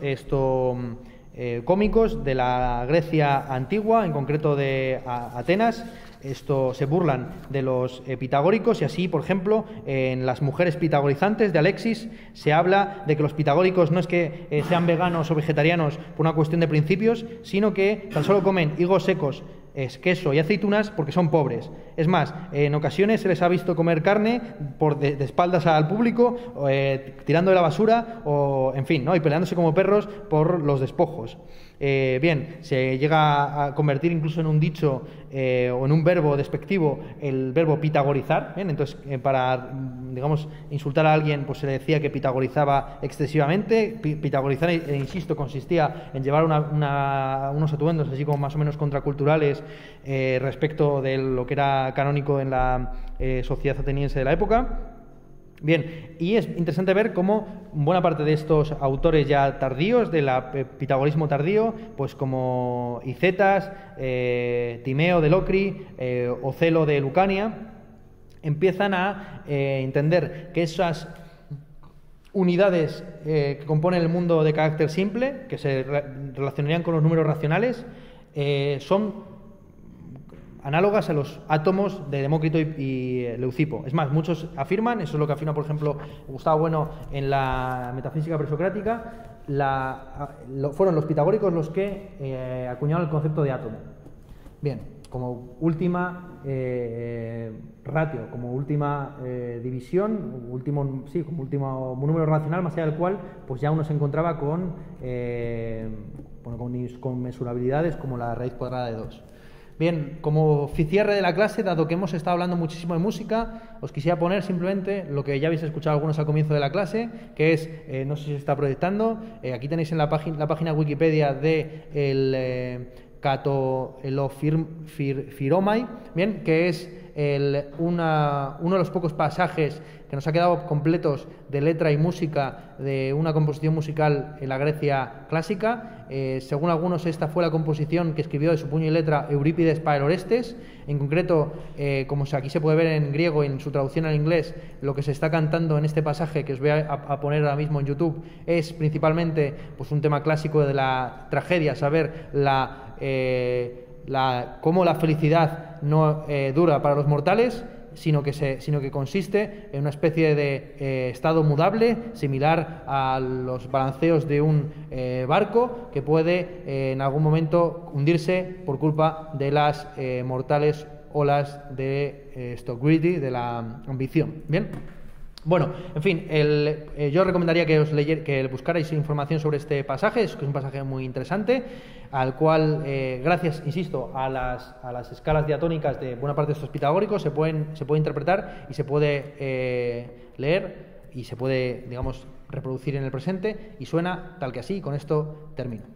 Speaker 1: eh, cómicos de la Grecia antigua, en concreto de Atenas. Esto se burlan de los pitagóricos y así, por ejemplo, en las mujeres pitagorizantes de Alexis se habla de que los pitagóricos no es que eh, sean veganos o vegetarianos por una cuestión de principios, sino que tan solo comen higos secos, es queso y aceitunas porque son pobres. Es más, en ocasiones se les ha visto comer carne por de, espaldas al público, eh, tirando de la basura, o en fin, ¿no? y peleándose como perros por los despojos. Eh, bien, se llega a convertir incluso en un dicho eh, o en un verbo despectivo el verbo pitagorizar. Entonces, eh, para, digamos, insultar a alguien, pues se le decía que pitagorizaba excesivamente. Pitagorizar, e, insisto, consistía en llevar unos atuendos así como más o menos contraculturales respecto de lo que era canónico en la sociedad ateniense de la época. Bien, y es interesante ver cómo buena parte de estos autores ya tardíos, del pitagorismo tardío, pues como Icetas, eh, Timeo de Locri, eh, Ocelo de Lucania, empiezan a eh, entender que esas unidades que componen el mundo de carácter simple, que se relacionarían con los números racionales, son análogas a los átomos de Demócrito y, Leucipo. Es más, muchos afirman, eso es lo que afirma, por ejemplo, Gustavo Bueno en la metafísica presocrática, la, fueron los pitagóricos los que eh, acuñaron el concepto de átomo. Bien, como última eh, ratio, como última eh, división, último, sí, como último número racional, más allá del cual pues ya uno se encontraba con, bueno, con, como la raíz cuadrada de 2. Bien, como cierre de la clase, dado que hemos estado hablando muchísimo de música, os quisiera poner simplemente lo que ya habéis escuchado algunos al comienzo de la clase, que es, eh, no sé si se está proyectando, eh, aquí tenéis en la, página, la página Wikipedia de el eh, Firomai, bien, que es el, uno de los pocos pasajes que nos ha quedado completos de letra y música de una composición musical en la Grecia clásica. Eh, según algunos, esta fue la composición que escribió de su puño y letra Eurípides para Orestes. En concreto, eh, como aquí se puede ver en griego y en su traducción al inglés, lo que se está cantando en este pasaje que os voy a, poner ahora mismo en YouTube es principalmente pues, un tema clásico de la tragedia, saber la, eh, la, cómo la felicidad no dura para los mortales sino que, consiste en una especie de eh, estado mudable similar a los balanceos de un eh, barco que puede eh, en algún momento hundirse por culpa de las mortales olas de esto greedy, de la ambición. Bien. Bueno, en fin, eh, yo recomendaría que os que buscarais información sobre este pasaje, es, que es un pasaje muy interesante, al cual, eh, gracias, insisto, a las, a las, escalas diatónicas de buena parte de estos pitagóricos, se, pueden, se puede interpretar y se puede eh, leer y se puede, digamos, reproducir en el presente y suena tal que así, con esto termino.